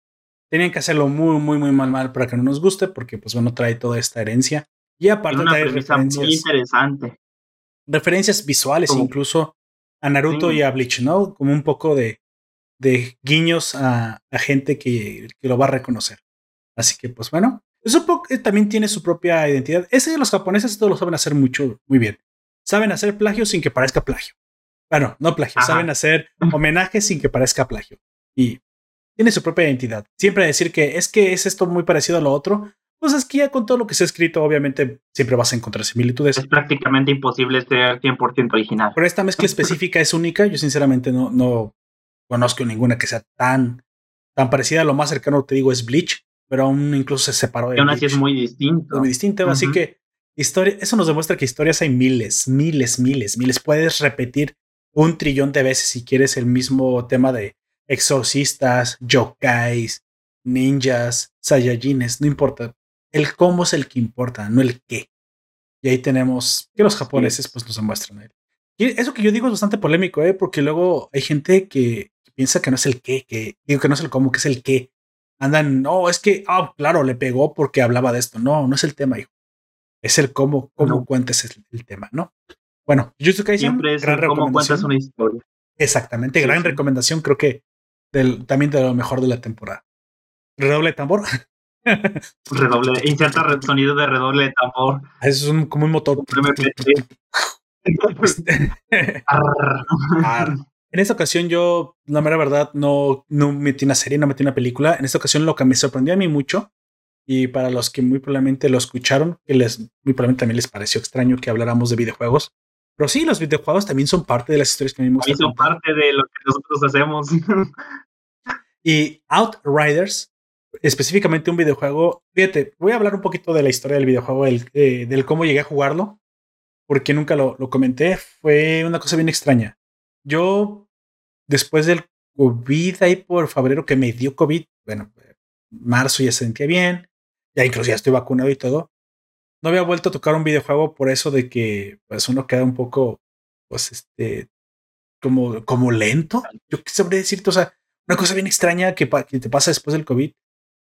tenían que hacerlo muy, muy, muy mal, mal para que no nos guste, porque pues bueno, trae toda esta herencia. Y aparte trae referencias. Muy interesante. Referencias visuales, incluso a Naruto y a Bleach, ¿no? Como un poco de, de guiños a, gente que, lo va a reconocer. Así que, pues bueno, eso también tiene su propia identidad. Ese de los japoneses todos lo saben hacer mucho, muy bien. Saben hacer plagio sin que parezca plagio. Bueno, no plagio, saben hacer homenaje sin que parezca plagio. Y tiene su propia identidad. Siempre decir que es que es esto muy parecido a lo otro, pues es que ya con todo lo que se ha escrito, obviamente siempre vas a encontrar similitudes. Es prácticamente imposible ser 100% original. Pero esta mezcla específica es única. Yo sinceramente no, no, conozco ninguna que sea tan, tan parecida. Lo más cercano, te digo, es Bleach, pero aún incluso se separó de aún así es muy distinto. Muy distinto, así que historia, eso nos demuestra que historias hay miles, miles, miles, miles. Puedes repetir un trillón de veces si quieres el mismo tema de exorcistas, yokais, ninjas, saiyajines, no importa. El cómo es el que importa, no el qué. Y ahí tenemos que los japoneses pues nos demuestran. Eso que yo digo es bastante polémico, ¿eh? porque luego hay gente que piensa que no es el qué, que digo que no es el cómo, que es el qué. Andan, no, es que, ah, claro, le pegó porque hablaba de esto. No, no es el tema, hijo. Es el cómo, cómo cuentes el, tema, ¿no? Bueno, Jujutsu Kaisen, Siempre es gran cómo cuentas una historia. Exactamente, gran recomendación, creo que del, también de lo mejor de la temporada. Redoble de tambor. <laughs> redoble, inserta sonido de redoble de tambor. Es un, como un motor. <laughs> <laughs> En esta ocasión yo, la mera verdad, no, no metí una serie, no metí una película. En esta ocasión lo que me sorprendió a mí mucho, y para los que muy probablemente lo escucharon, que les, muy probablemente también les pareció extraño que habláramos de videojuegos. Pero sí, los videojuegos también son parte de las historias que vimos. son parte de lo que nosotros hacemos. <laughs> y Outriders, específicamente un videojuego. Fíjate, voy a hablar un poquito de la historia del videojuego, el, eh, del cómo llegué a jugarlo porque nunca lo, comenté, fue una cosa bien extraña. Yo, después del COVID, ahí por febrero que me dio COVID, bueno, marzo ya se sentía bien, ya incluso ya estoy vacunado y todo. No había vuelto a tocar un videojuego por eso de que pues uno queda un poco, pues este, como, como lento. Yo qué sabré decirte, o sea, una cosa bien extraña que, que te pasa después del COVID.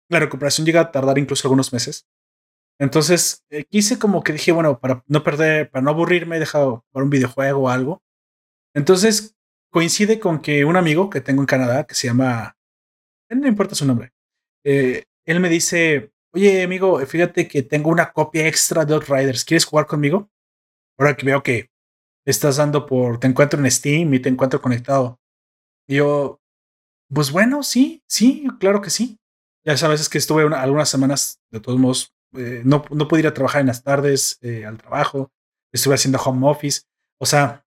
La recuperación llega a tardar incluso algunos meses. Entonces eh, quise como que dije, bueno, para no perder, para no aburrirme, he dejado para un videojuego o algo. Entonces coincide con que un amigo que tengo en Canadá, que se llama, no importa su nombre, eh, él me dice, oye amigo, fíjate que tengo una copia extra de Outriders, ¿quieres jugar conmigo? Ahora que veo que estás dando por, te encuentro en Steam y te encuentro conectado. Y yo, pues bueno, sí, sí, claro que sí. Ya sabes, es que estuve algunas semanas, de todos modos, eh, no, no pude ir a trabajar en las tardes eh, al trabajo, estuve haciendo home office, o sea,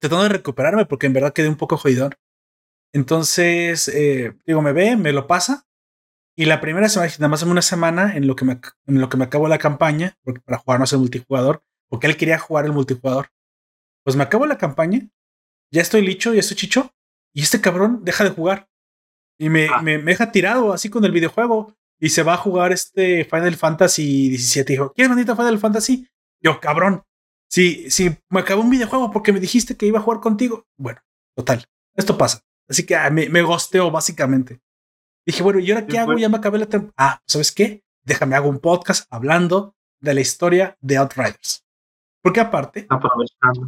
tratando de recuperarme porque en verdad quedé un poco jodidor. Entonces, eh, digo, me ve, me lo pasa. Y la primera semana, nada más en una semana, en lo que me, en lo que me acabo la campaña, porque para jugar no el multijugador, porque él quería jugar el multijugador. Pues me acabo la campaña, ya estoy licho, ya estoy chicho, y este cabrón deja de jugar. Y me, ah. me, deja tirado así con el videojuego. Y se va a jugar este Final Fantasy 17. Dijo, ¿quieres bonito Final Fantasy? Yo, cabrón. Si, si me acabó un videojuego porque me dijiste que iba a jugar contigo. Bueno, total. Esto pasa. Así que ah, me, me gosteó básicamente. Dije, bueno, ¿y ahora qué hago? Ya me acabé la temporada. Ah, ¿sabes qué? Déjame hago un podcast hablando de la historia de Outriders. Porque aparte,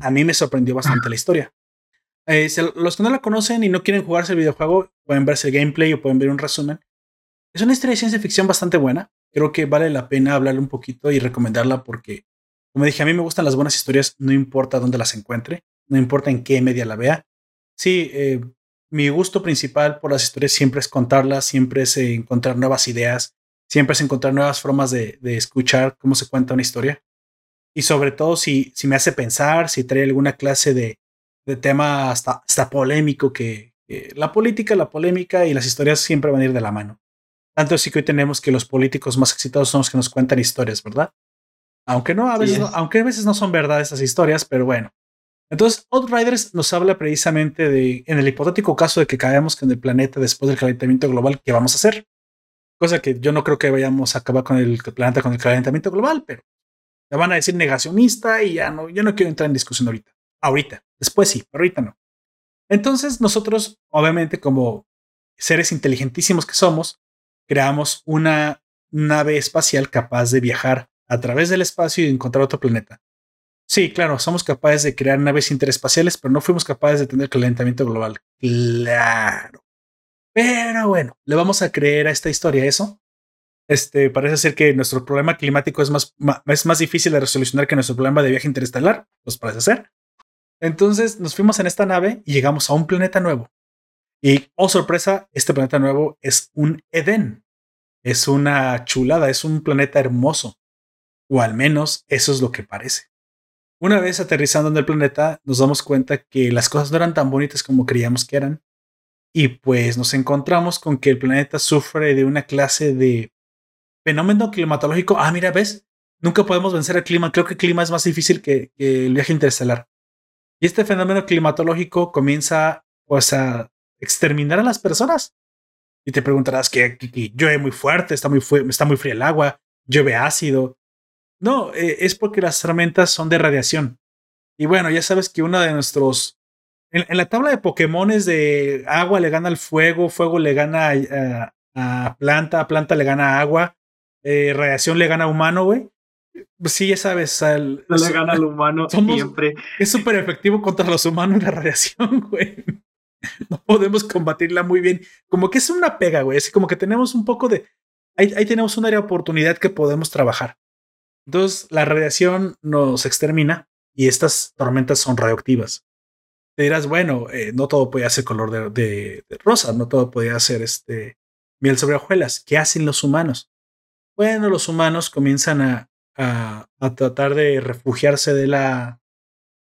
a mí me sorprendió bastante la historia. Eh, los que no la conocen y no quieren jugarse el videojuego, pueden verse el gameplay o pueden ver un resumen. Es una historia de ciencia ficción bastante buena. Creo que vale la pena hablarle un poquito y recomendarla porque, como dije, a mí me gustan las buenas historias, no importa dónde las encuentre, no importa en qué media la vea. Sí, eh, mi gusto principal por las historias siempre es contarlas, siempre es encontrar nuevas ideas, siempre es encontrar nuevas formas de, escuchar cómo se cuenta una historia y sobre todo si, si me hace pensar, si trae alguna clase de, de tema hasta, hasta polémico, que, la política, la polémica y las historias siempre van a ir de la mano. Tanto así que hoy tenemos que los políticos más exitosos son los que nos cuentan historias, ¿verdad? Aunque no, a veces, no, aunque a veces no son verdad esas historias, pero bueno. Entonces, Outriders nos habla precisamente de, en el hipotético caso de que caigamos en el planeta después del calentamiento global, ¿qué vamos a hacer? Cosa que yo no creo que vayamos a acabar con el planeta con el calentamiento global, pero te van a decir negacionista y ya no, yo no quiero entrar en discusión ahorita. Ahorita, después sí, pero ahorita no. Entonces nosotros, obviamente, como seres inteligentísimos que somos, creamos una nave espacial capaz de viajar a través del espacio y encontrar otro planeta. Sí, claro, somos capaces de crear naves interespaciales, pero no fuimos capaces de tener calentamiento global. Claro. Pero bueno, le vamos a creer a esta historia eso este, parece ser que nuestro problema climático es más, es más difícil de resolucionar que nuestro problema de viaje interestelar, pues parece ser. Entonces nos fuimos en esta nave y llegamos a un planeta nuevo. Y, oh sorpresa, este planeta nuevo es un Edén. Es una chulada, es un planeta hermoso. O al menos eso es lo que parece. Una vez aterrizando en el planeta, nos damos cuenta que las cosas no eran tan bonitas como creíamos que eran. Y pues nos encontramos con que el planeta sufre de una clase de fenómeno climatológico. Ah, mira, ves, nunca podemos vencer el clima. Creo que el clima es más difícil que, el viaje interestelar. Y este fenómeno climatológico comienza pues a exterminar a las personas. Y te preguntarás que, llueve muy fuerte, está muy, está muy fría el agua, llueve ácido. No, eh, es porque las tormentas son de radiación. Y bueno, ya sabes que uno de nuestros... En, la tabla de Pokémones de agua le gana al fuego, fuego le gana a, a planta, planta le gana a agua, eh, radiación le gana a humano, güey. Pues sí, ya sabes. Al, no le gana al humano <laughs> siempre. Es súper efectivo contra los humanos la radiación, <laughs> güey. No podemos combatirla muy bien. Como que es una pega, güey. Es como que tenemos un poco de. Ahí, ahí tenemos un área de oportunidad que podemos trabajar. Entonces, la radiación nos extermina y estas tormentas son radioactivas. Te dirás, bueno, eh, no todo podía ser color de, de, rosa, no todo podía ser este, miel sobre hojuelas. ¿Qué hacen los humanos? bueno, los humanos comienzan a, a, tratar de refugiarse de la,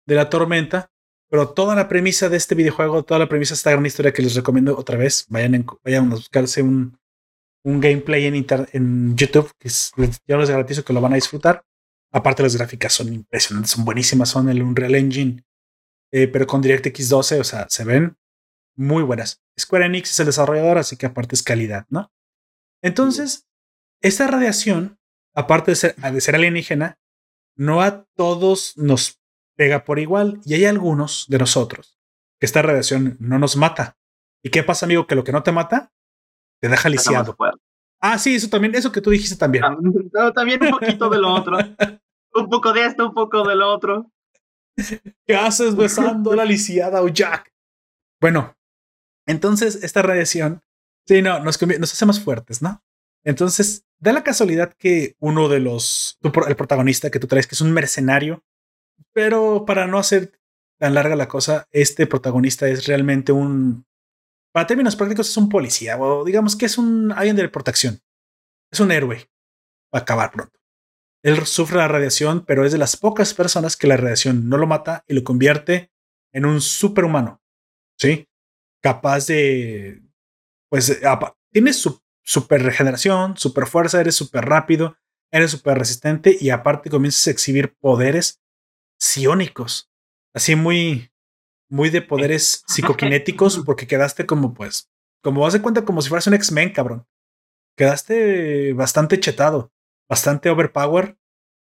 de la tormenta, pero toda la premisa de este videojuego, toda la premisa de esta gran historia que les recomiendo otra vez, vayan, vayan a buscarse un, un gameplay en, en YouTube, que es, yo les garantizo que lo van a disfrutar. Aparte las gráficas son impresionantes, son buenísimas, son el Unreal Engine, eh, pero con DirectX 12, o sea, se ven muy buenas. Square Enix es el desarrollador, así que aparte es calidad, ¿no? Entonces, esta radiación, aparte de ser, de ser alienígena, no a todos nos pega por igual y hay algunos de nosotros que esta radiación no nos mata. ¿Y qué pasa, amigo? Que lo que no te mata te deja lisiado. Ah, sí, eso también, eso que tú dijiste también. Ah, también un poquito de lo otro. <laughs> un poco de esto, un poco de lo otro. ¿Qué haces besando la lisiada o Jack? Bueno, entonces esta radiación, sí, no, nos, nos hace más fuertes, ¿no? Entonces, da la casualidad que uno de los, el protagonista que tú traes, que es un mercenario, pero para no hacer tan larga la cosa, este protagonista es realmente un, para términos prácticos es un policía, o digamos que es un alguien de protección. Es un héroe. Va a acabar pronto. Él sufre la radiación, pero es de las pocas personas que la radiación no lo mata y lo convierte en un superhumano. ¿Sí? Capaz de. Pues tienes su super regeneración, super fuerza, eres súper rápido, eres súper resistente y aparte comienzas a exhibir poderes psiónicos. Así muy, muy de poderes psicoquinéticos porque quedaste como pues, como vas de cuenta como si fueras un X-Men, cabrón. Quedaste bastante chetado, bastante overpower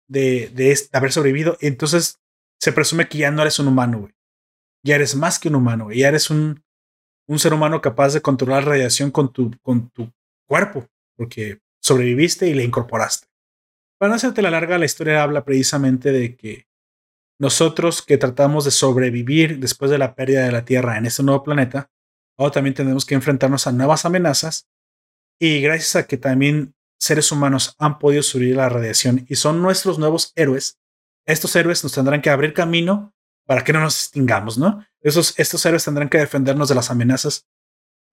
de, de, haber sobrevivido. Entonces se presume que ya no eres un humano, güey. Ya eres más que un humano, Ya eres un, un ser humano capaz de controlar la radiación con tu, con tu cuerpo, porque sobreviviste y le incorporaste. Para no hacerte la larga, la historia habla precisamente de que nosotros que tratamos de sobrevivir después de la pérdida de la Tierra en este nuevo planeta, ahora también tenemos que enfrentarnos a nuevas amenazas y gracias a que también seres humanos han podido subir la radiación y son nuestros nuevos héroes, estos héroes nos tendrán que abrir camino para que no nos extingamos, ¿no? Esos, estos héroes tendrán que defendernos de las amenazas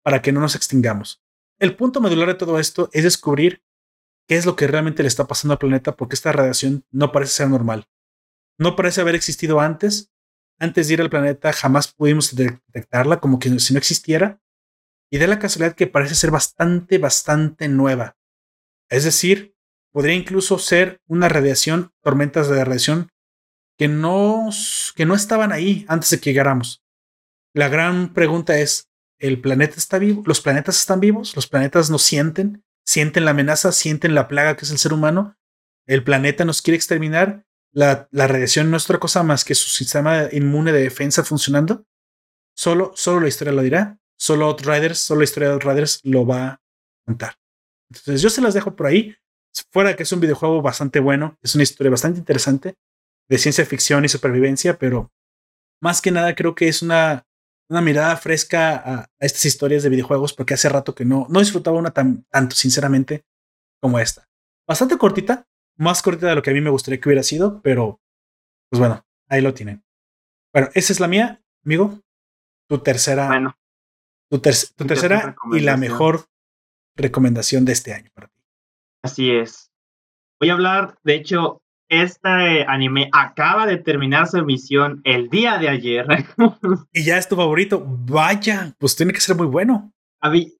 para que no nos extingamos. El punto medular de todo esto es descubrir qué es lo que realmente le está pasando al planeta porque esta radiación no parece ser normal no parece haber existido antes. Antes de ir al planeta jamás pudimos detectarla como que si no existiera. Y de la casualidad que parece ser bastante, bastante nueva. Es decir, podría incluso ser una radiación, tormentas de radiación que no, que no estaban ahí antes de que llegáramos. La gran pregunta es, ¿el planeta está vivo? ¿Los planetas están vivos? ¿Los planetas nos sienten? ¿Sienten la amenaza? ¿Sienten la plaga que es el ser humano? ¿El planeta nos quiere exterminar? La, radiación no es otra cosa más que su sistema inmune de defensa funcionando. Solo, solo la historia lo dirá. Solo Outriders, solo la historia de Outriders lo va a contar. Entonces yo se las dejo por ahí. Fuera que es un videojuego bastante bueno, es una historia bastante interesante de ciencia ficción y supervivencia, pero más que nada creo que es una, una mirada fresca a, estas historias de videojuegos porque hace rato que no, no disfrutaba una tan, tanto, sinceramente, como esta. Bastante cortita, más cortita de lo que a mí me gustaría que hubiera sido, pero pues bueno, ahí lo tienen. Bueno, esa es la mía, amigo. Tu tercera. Bueno. Tu, tercera y la mejor recomendación de este año para ti. Así es. Voy a hablar, de hecho, este anime acaba de terminar su emisión el día de ayer. <laughs> y ya es tu favorito. Vaya, pues tiene que ser muy bueno. A mí,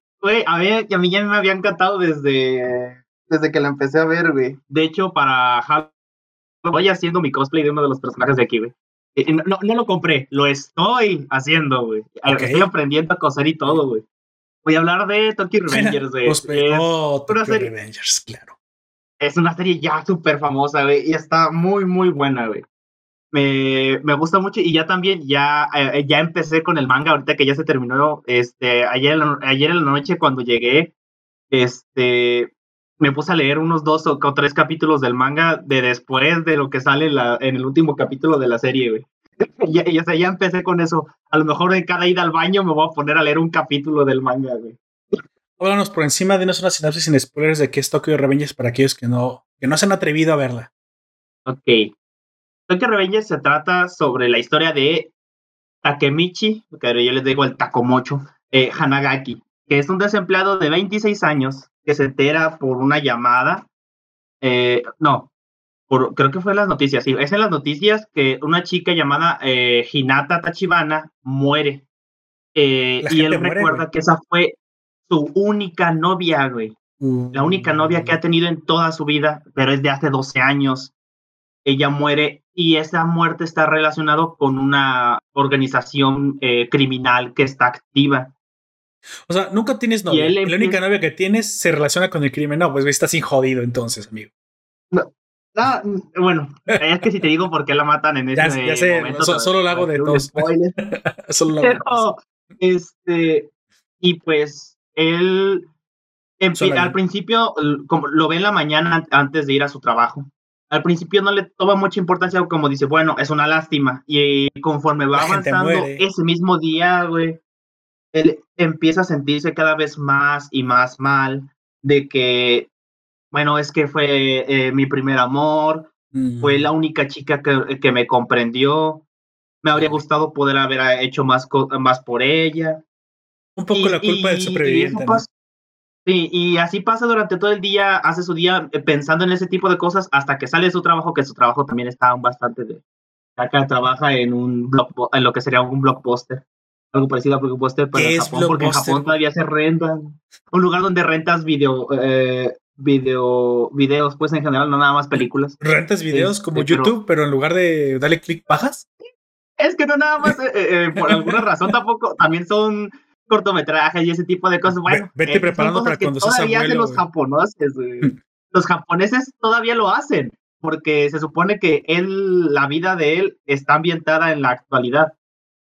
a, ver, a mí ya me había encantado desde desde que la empecé a ver, güey. De hecho, para Halloween voy haciendo mi cosplay de uno de los personajes de aquí, güey. No, no lo compré, lo estoy haciendo, güey. Estoy aprendiendo a coser y todo, güey. Voy a hablar de Tokyo <laughs> Revengers, güey. oh, Tokyo Revengers, claro. Es una serie ya súper famosa, güey, y está muy, muy buena, güey. Me, me, gusta mucho y ya también, ya, eh, ya empecé con el manga ahorita que ya se terminó, este, ayer, ayer en la noche cuando llegué, este, me puse a leer unos dos o, tres capítulos del manga de después de lo que sale la, en el último capítulo de la serie, güey. <laughs> ya, ya, ya empecé con eso. A lo mejor en cada ida al baño me voy a poner a leer un capítulo del manga, güey. Háblanos por encima, dinos una sinopsis sin spoilers de qué es Tokyo Revengers para aquellos que no, que no se han atrevido a verla. Ok. Tokyo Revengers se trata sobre la historia de Takemichi, que yo les digo el Takomocho, eh, Hanagaki, que es un desempleado de 26 años que se entera por una llamada, eh, no, por, creo que fue en las noticias, sí, es en las noticias que una chica llamada eh, Hinata Tachibana muere. Eh, y él recuerda que esa fue su única novia, güey. La única novia que ha tenido en toda su vida, pero es de hace 12 años. Ella muere y esa muerte está relacionado con una organización criminal que está activa. O sea, nunca tienes novia. Y la única novia que tienes se relaciona con el crimen. No, pues estás sin jodido entonces, amigo. No, bueno, es que si te digo por qué la matan en ese ya, ya sé, momento, <laughs> solo lo hago de todos. solo lo hago. Este, y pues él al principio, como lo ve en la mañana antes de ir a su trabajo. Al principio no le toma mucha importancia, como dice, bueno, es una lástima. Y conforme va avanzando, ese mismo día, güey, él empieza a sentirse cada vez más y más mal de que, bueno, es que fue eh, mi primer amor, fue la única chica que, que, me comprendió, me habría gustado poder haber hecho más, más por ella. Un poco la culpa del superviviente. Sí, y así pasa durante todo el día, hace su día eh, pensando en ese tipo de cosas hasta que sale de su trabajo, que su trabajo también está bastante de... Acá trabaja en un en lo que sería un blockbuster algo parecido a Blockbuster, pero en Japón, porque en Japón todavía se rentan. Un lugar donde rentas video, eh, video, videos, pues en general, no nada más películas. ¿Rentas videos como YouTube, pero, en lugar de darle clic, bajas? Es que no nada más, eh, eh, por alguna razón tampoco, también son cortometrajes y ese tipo de cosas. Bueno, vete preparando para cuando seas Todavía hacen los japoneses, los japoneses todavía lo hacen, porque se supone que él, la vida de él está ambientada en la actualidad.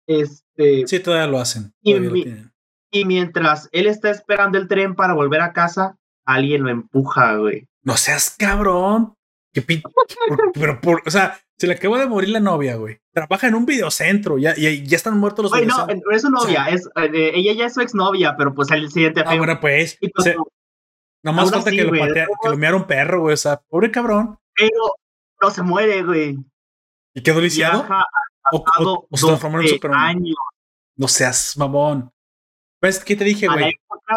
Este, sí, todavía lo hacen. y, mientras él está esperando el tren para volver a casa, alguien lo empuja, güey. No seas cabrón. ¿Qué pero, por, o sea, se le acabó de morir la novia, güey. Trabaja en un videocentro, ya, ya, ya están muertos los Güey, no, es su novia, es, eh, ella ya es su exnovia, pero pues al siguiente. Ah, bueno, pues. pues nomás falta que, lo patea, que lo meara un perro, güey. O sea, pobre cabrón. Pero no se muere, güey. ¿Y quedó lisiado? O, o, se transformó en Superman. No seas mamón. ¿Ves qué te dije, güey?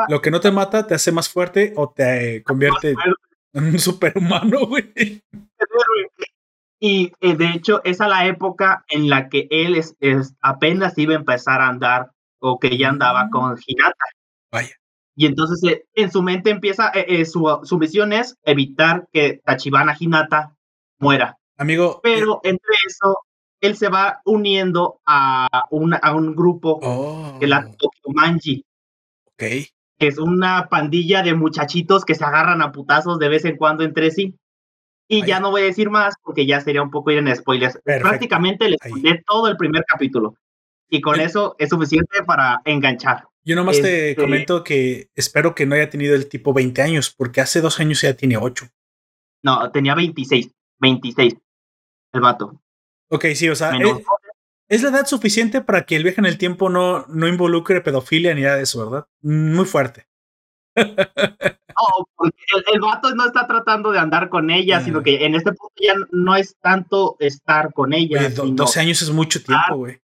Lo que no te mata te hace más fuerte o te convierte en un superhumano, <laughs> güey. Y eh, de hecho, esa es la época en la que él es, apenas iba a empezar a andar o que ya andaba mm. con Hinata. Vaya. Y entonces eh, en su mente empieza, eh, su, su misión es evitar que Tachibana Hinata muera. Amigo. Pero entre eso, él se va uniendo a, una, a un grupo que la oh. Tokyo Manji. Ok. Que es una pandilla de muchachitos que se agarran a putazos de vez en cuando entre sí. Y ya no voy a decir más porque ya sería un poco ir en spoilers. Prácticamente les spoilé todo el primer capítulo. Y con eso es suficiente para enganchar. Yo nomás te este comento que espero que no haya tenido el tipo 20 años, porque hace dos años ya tiene 8. No, tenía 26. 26. El vato. Ok, sí, o sea, es, la edad suficiente para que el viaje en el tiempo no, no involucre pedofilia ni nada de eso, ¿verdad? Muy fuerte. <laughs> No, porque el, vato no está tratando de andar con ella, sino ah. que en este punto ya no es tanto estar con ella. 12 años es mucho tiempo, güey.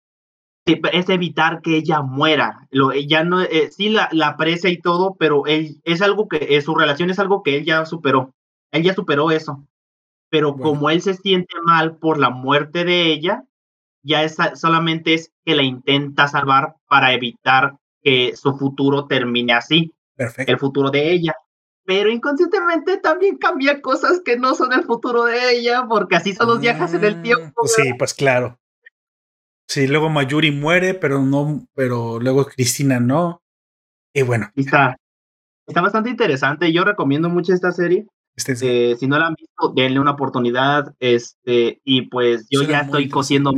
Sí, es evitar que ella muera. Lo, ella no, eh, sí la, la, aprecia y todo, pero él, es algo que, eh, su relación es algo que él ya superó. Él ya superó eso pero como él se siente mal por la muerte de ella, ya es, solamente es que la intenta salvar para evitar que su futuro termine así, Perfecto. el futuro de ella. Pero inconscientemente también cambia cosas que no son el futuro de ella, porque así son los viajes en el mm, tiempo. Sí, pues claro. Sí, luego Mayuri muere, pero no, pero luego Cristina no. Y bueno. Está, está bastante interesante. Yo recomiendo mucho esta serie. Este, eh, si no la han visto, denle una oportunidad. Este, y pues yo ya estoy cosiendo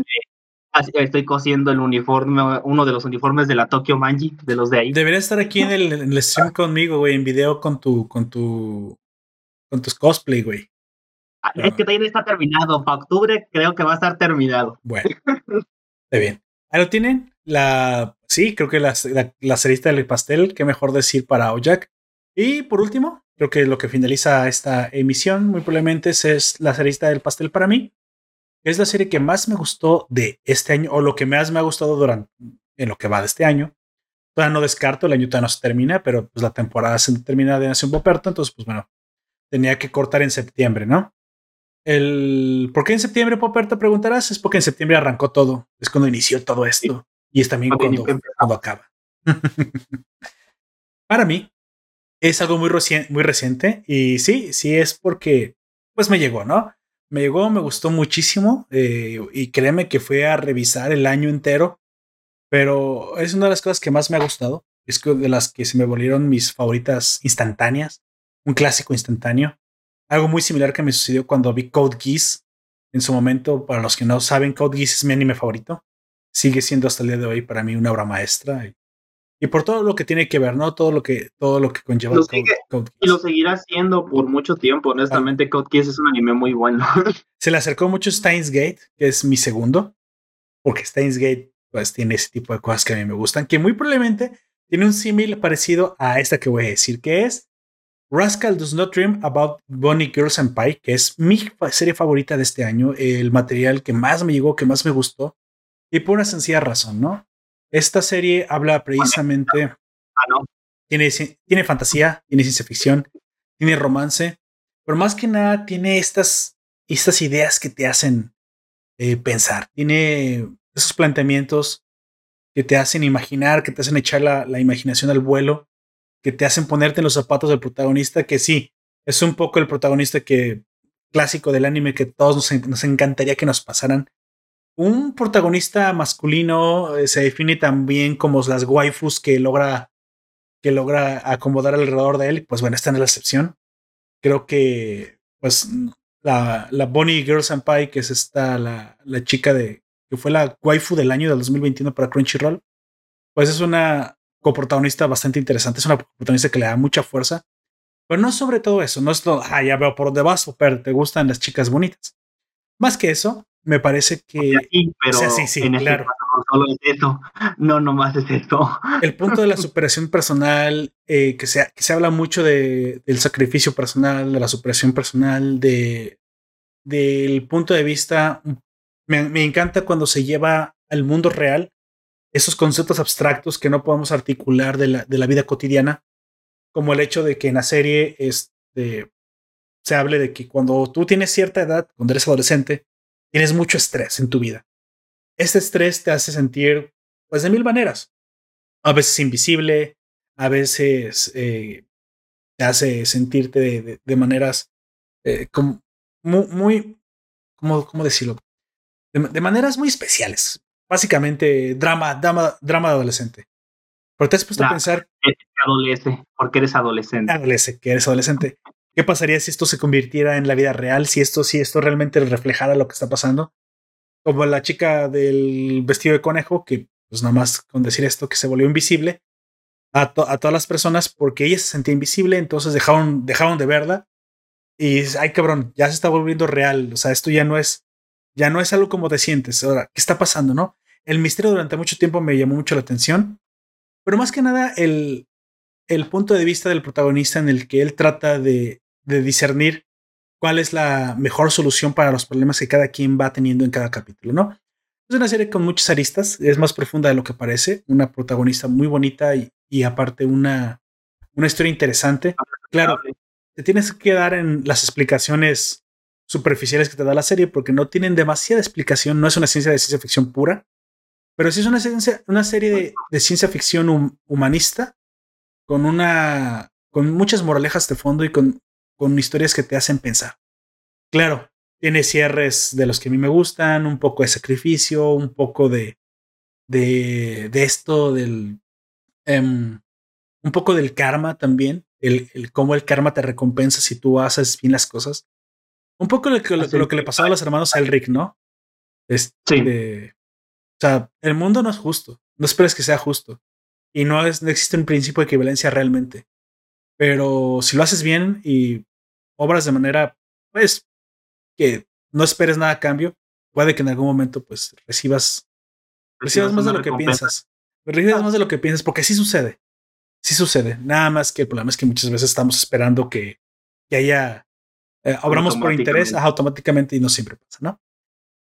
estoy cosiendo el uniforme, uno de los uniformes de la Tokyo Manji, de los de ahí. Debería estar aquí en el, stream conmigo, güey, en video con tu, con tu, con tus cosplay, güey. Ah, es que todavía está terminado. Para octubre creo que va a estar terminado. Bueno, está bien. Ahí lo tienen. La, sí, creo que la, la, la cerista del pastel, qué mejor decir para Ojak. Y por último, Creo que lo que finaliza esta emisión muy probablemente es, la cerista del pastel para mí. Es la serie que más me gustó de este año o lo que más me ha gustado durante en lo que va de este año. Todavía no descarto, el año todavía no se termina, pero pues la temporada se termina de Nación Poperto, entonces pues bueno, tenía que cortar en septiembre, ¿no? El, ¿Por qué en septiembre, Poperto? Preguntarás. Es porque en septiembre arrancó todo. Es cuando inició todo esto. Y es también cuando, cuando acaba. <laughs> Para mí, es algo muy, muy reciente y sí, sí es porque pues me llegó, ¿no? Me llegó, me gustó muchísimo eh, y créeme que fue a revisar el año entero, pero es una de las cosas que más me ha gustado, es de las que se me volvieron mis favoritas instantáneas, un clásico instantáneo, algo muy similar que me sucedió cuando vi Code Geass en su momento, para los que no saben, Code Geass es mi anime favorito, sigue siendo hasta el día de hoy para mí una obra maestra. Y por todo lo que tiene que ver, ¿no? Todo lo que, todo lo que conlleva. y lo seguirá haciendo por mucho tiempo, honestamente. Code Geass es un anime muy bueno. <laughs> Se le acercó mucho Steins Gate, que es mi segundo, porque Steins Gate pues tiene ese tipo de cosas que a mí me gustan, que muy probablemente tiene un símil parecido a esta que voy a decir, que es Rascal Does Not Dream About Bunny Girls and Pie, que es mi serie favorita de este año, el material que más me llegó, que más me gustó, y por una sencilla razón, ¿no? Esta serie habla precisamente. Ah, tiene, tiene fantasía, tiene ciencia ficción, tiene romance, pero más que nada tiene estas, estas ideas que te hacen eh, pensar. Tiene esos planteamientos que te hacen imaginar, que te hacen echar la, la, imaginación al vuelo, que te hacen ponerte en los zapatos del protagonista, que sí, es un poco el protagonista que clásico del anime que todos nos, nos encantaría que nos pasaran, un protagonista masculino eh, se define también como las waifus que logra, que logra acomodar alrededor de él. Pues bueno, esta no es la excepción. Creo que, pues, la, la Bonnie Girl Senpai, que es esta, la, la chica de, que fue la waifu del año del 2021 para Crunchyroll, pues es una coprotagonista bastante interesante. Es una protagonista que le da mucha fuerza. Pero no sobre todo eso, no es todo, ah, ya veo por dónde vas, pero te gustan las chicas bonitas. Más que eso, me parece que. pero sí, sí, este claro. no solo es eso. No, nomás es eso. El punto de la superación personal, eh, que, se, que se habla mucho de, del sacrificio personal, de la superación personal, de, del punto de vista. Me, me encanta cuando se lleva al mundo real esos conceptos abstractos que no podemos articular de la, de la vida cotidiana, como el hecho de que en la serie este, se hable de que cuando tú tienes cierta edad, cuando eres adolescente, tienes mucho estrés en tu vida. Este estrés te hace sentir, pues, de mil maneras. A veces invisible, a veces eh, te hace sentirte de, maneras eh, como muy, muy ¿cómo, decirlo? De, maneras muy especiales. Básicamente, drama, drama, drama adolescente. Pero te has puesto a pensar. Adolescente, porque eres adolescente. Adolescente, que eres adolescente. ¿Qué pasaría si esto se convirtiera en la vida real? Si esto, si esto realmente reflejara lo que está pasando. Como la chica del vestido de conejo, que pues nada más con decir esto, que se volvió invisible a, a todas las personas porque ella se sentía invisible, entonces dejaron, dejaron de verla. Y ay cabrón, ya se está volviendo real. O sea, esto ya no es, ya no es algo como te sientes. Ahora, ¿qué está pasando, no? El misterio durante mucho tiempo me llamó mucho la atención. Pero más que nada, el, el punto de vista del protagonista en el que él trata de, de discernir cuál es la mejor solución para los problemas que cada quien va teniendo en cada capítulo, ¿no? Es una serie con muchas aristas, es más profunda de lo que parece, una protagonista muy bonita y, y aparte una, una historia interesante. Claro, te tienes que quedar en las explicaciones superficiales que te da la serie porque no tienen demasiada explicación, no es una ciencia de ciencia ficción pura, pero sí es una, ciencia, una serie de, de ciencia ficción humanista con una con muchas moralejas de fondo y con con historias que te hacen pensar. Claro, tiene cierres de los que a mí me gustan, un poco de sacrificio, un poco de, de, de esto, del, um, un poco del karma también, el, el, cómo el karma te recompensa si tú haces bien las cosas. Un poco lo que, lo, que le pasaba a los hermanos Elric, ¿no? Este, O sea, el mundo no es justo, no esperes que sea justo. Y no, es, no existe un principio de equivalencia realmente. Pero si lo haces bien y obras de manera, pues, que no esperes nada a cambio, puede que en algún momento, pues, recibas, recibas más de lo que piensas. Recibas más de lo que piensas, porque sí sucede. Sí sucede. Nada más que el problema es que muchas veces estamos esperando que, que haya, eh, obramos por interés automáticamente y no siempre pasa, ¿no?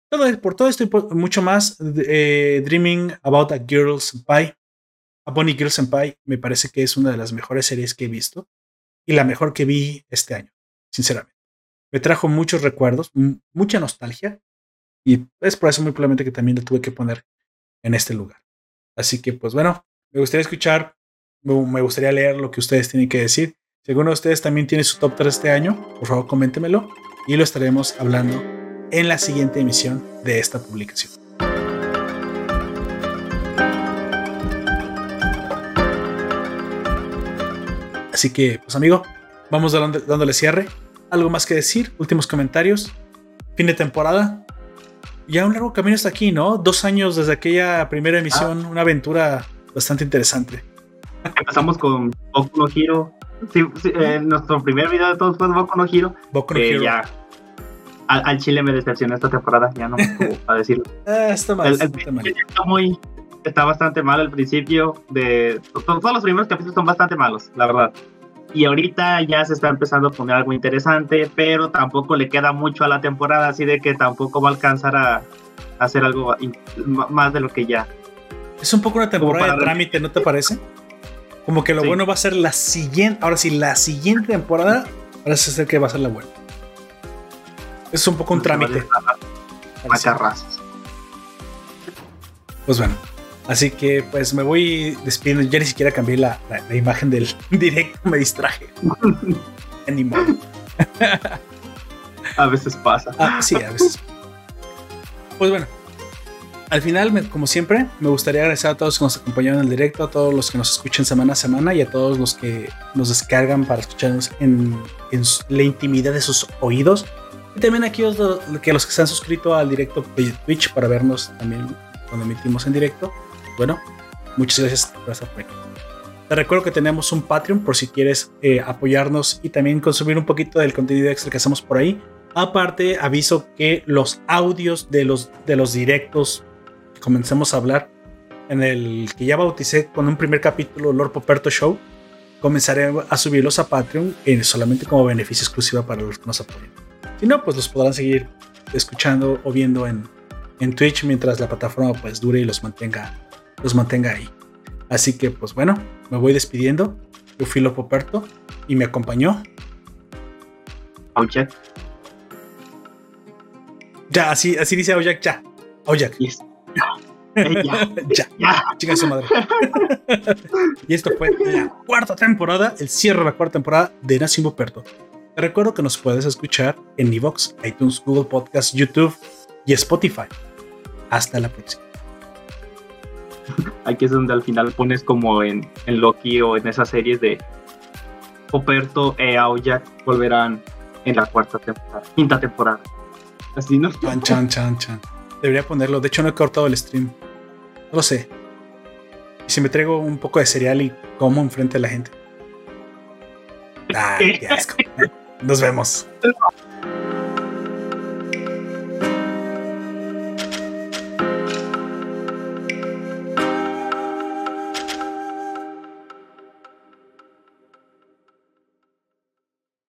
Todo, por todo esto y mucho más, eh, Dreaming About a Girl's Pie a Bonnie Girl Senpai me parece que es una de las mejores series que he visto y la mejor que vi este año, sinceramente. Me trajo muchos recuerdos, mucha nostalgia y es por eso muy probablemente que también lo tuve que poner en este lugar. Así que pues bueno, me gustaría escuchar, me gustaría leer lo que ustedes tienen que decir. Si alguno de ustedes también tiene su top 3 este año, por favor coméntemelo y lo estaremos hablando en la siguiente emisión de esta publicación. Así que, pues amigo, vamos dándole cierre. ¿Algo más que decir? Últimos comentarios. Fin de temporada. Ya un largo camino hasta aquí, ¿no? Dos años desde aquella primera emisión, ah. una aventura bastante interesante. Empezamos con Boku no Hero. Sí, eh, nuestro primer video de todos fue Boku no Hero. Boku no eh, Hero. Ya, al, Chile me decepcionó esta temporada, ya no me <laughs> a decirlo. Ah, está mal. está, muy, está bastante mal al principio. De, todos los primeros capítulos son bastante malos, la verdad. Y ahorita ya se está empezando a poner algo interesante, pero tampoco le queda mucho a la temporada, así de que tampoco va a alcanzar a, hacer algo más de lo que ya. Es un poco una temporada de trámite, ¿no te parece? Como que lo bueno va a ser la siguiente. Ahora sí, la siguiente temporada parece ser que va a ser la buena. Es un poco un trámite. Pues bueno, Así que pues me voy despidiendo. Ya ni siquiera cambié la, imagen del <laughs> directo, me distraje. <laughs> Ni a veces pasa. Ah, sí, a veces. Pues bueno, al final, como siempre, me gustaría agradecer a todos los que nos acompañaron en el directo, a todos los que nos escuchan semana a semana y a todos los que nos descargan para escucharnos en, la intimidad de sus oídos. Y también aquí los, que los que se han suscrito al directo de Twitch para vernos también cuando emitimos en directo. Bueno, muchas gracias por estar aquí. Te recuerdo que tenemos un Patreon por si quieres eh, apoyarnos y también consumir un poquito del contenido extra que hacemos por ahí. Aparte, aviso que los audios de los, de los directos que comencemos a hablar en el que ya bauticé con un primer capítulo, Lord Poperto Show, comenzaré a subirlos a Patreon eh, solamente como beneficio exclusivo para los que nos apoyen. Si no, pues los podrán seguir escuchando o viendo en, en Twitch mientras la plataforma pues dure y los mantenga los mantenga ahí. Así que, pues bueno, me voy despidiendo. Yo fui Lopo Perto y me acompañó. Aujak. Ya, así, así dice Aujak, ya. Aujak. <laughs> ya, ya, ya. Chica su madre. <laughs> y esto fue la cuarta temporada, el cierre de la cuarta temporada de Nación Perto. Te recuerdo que nos puedes escuchar en Evox, iTunes, Google Podcast, YouTube y Spotify. Hasta la próxima. Aquí es donde al final pones como en, en Loki o en esas series de Poperto e Aoyak volverán en la cuarta temporada, quinta temporada. Así no. Chan, chan, chan, chan. Debería ponerlo. De hecho, no he cortado el stream. No lo sé. Y si me traigo un poco de cereal y como enfrente de la gente. <laughs> Ah, qué asco. Nos vemos.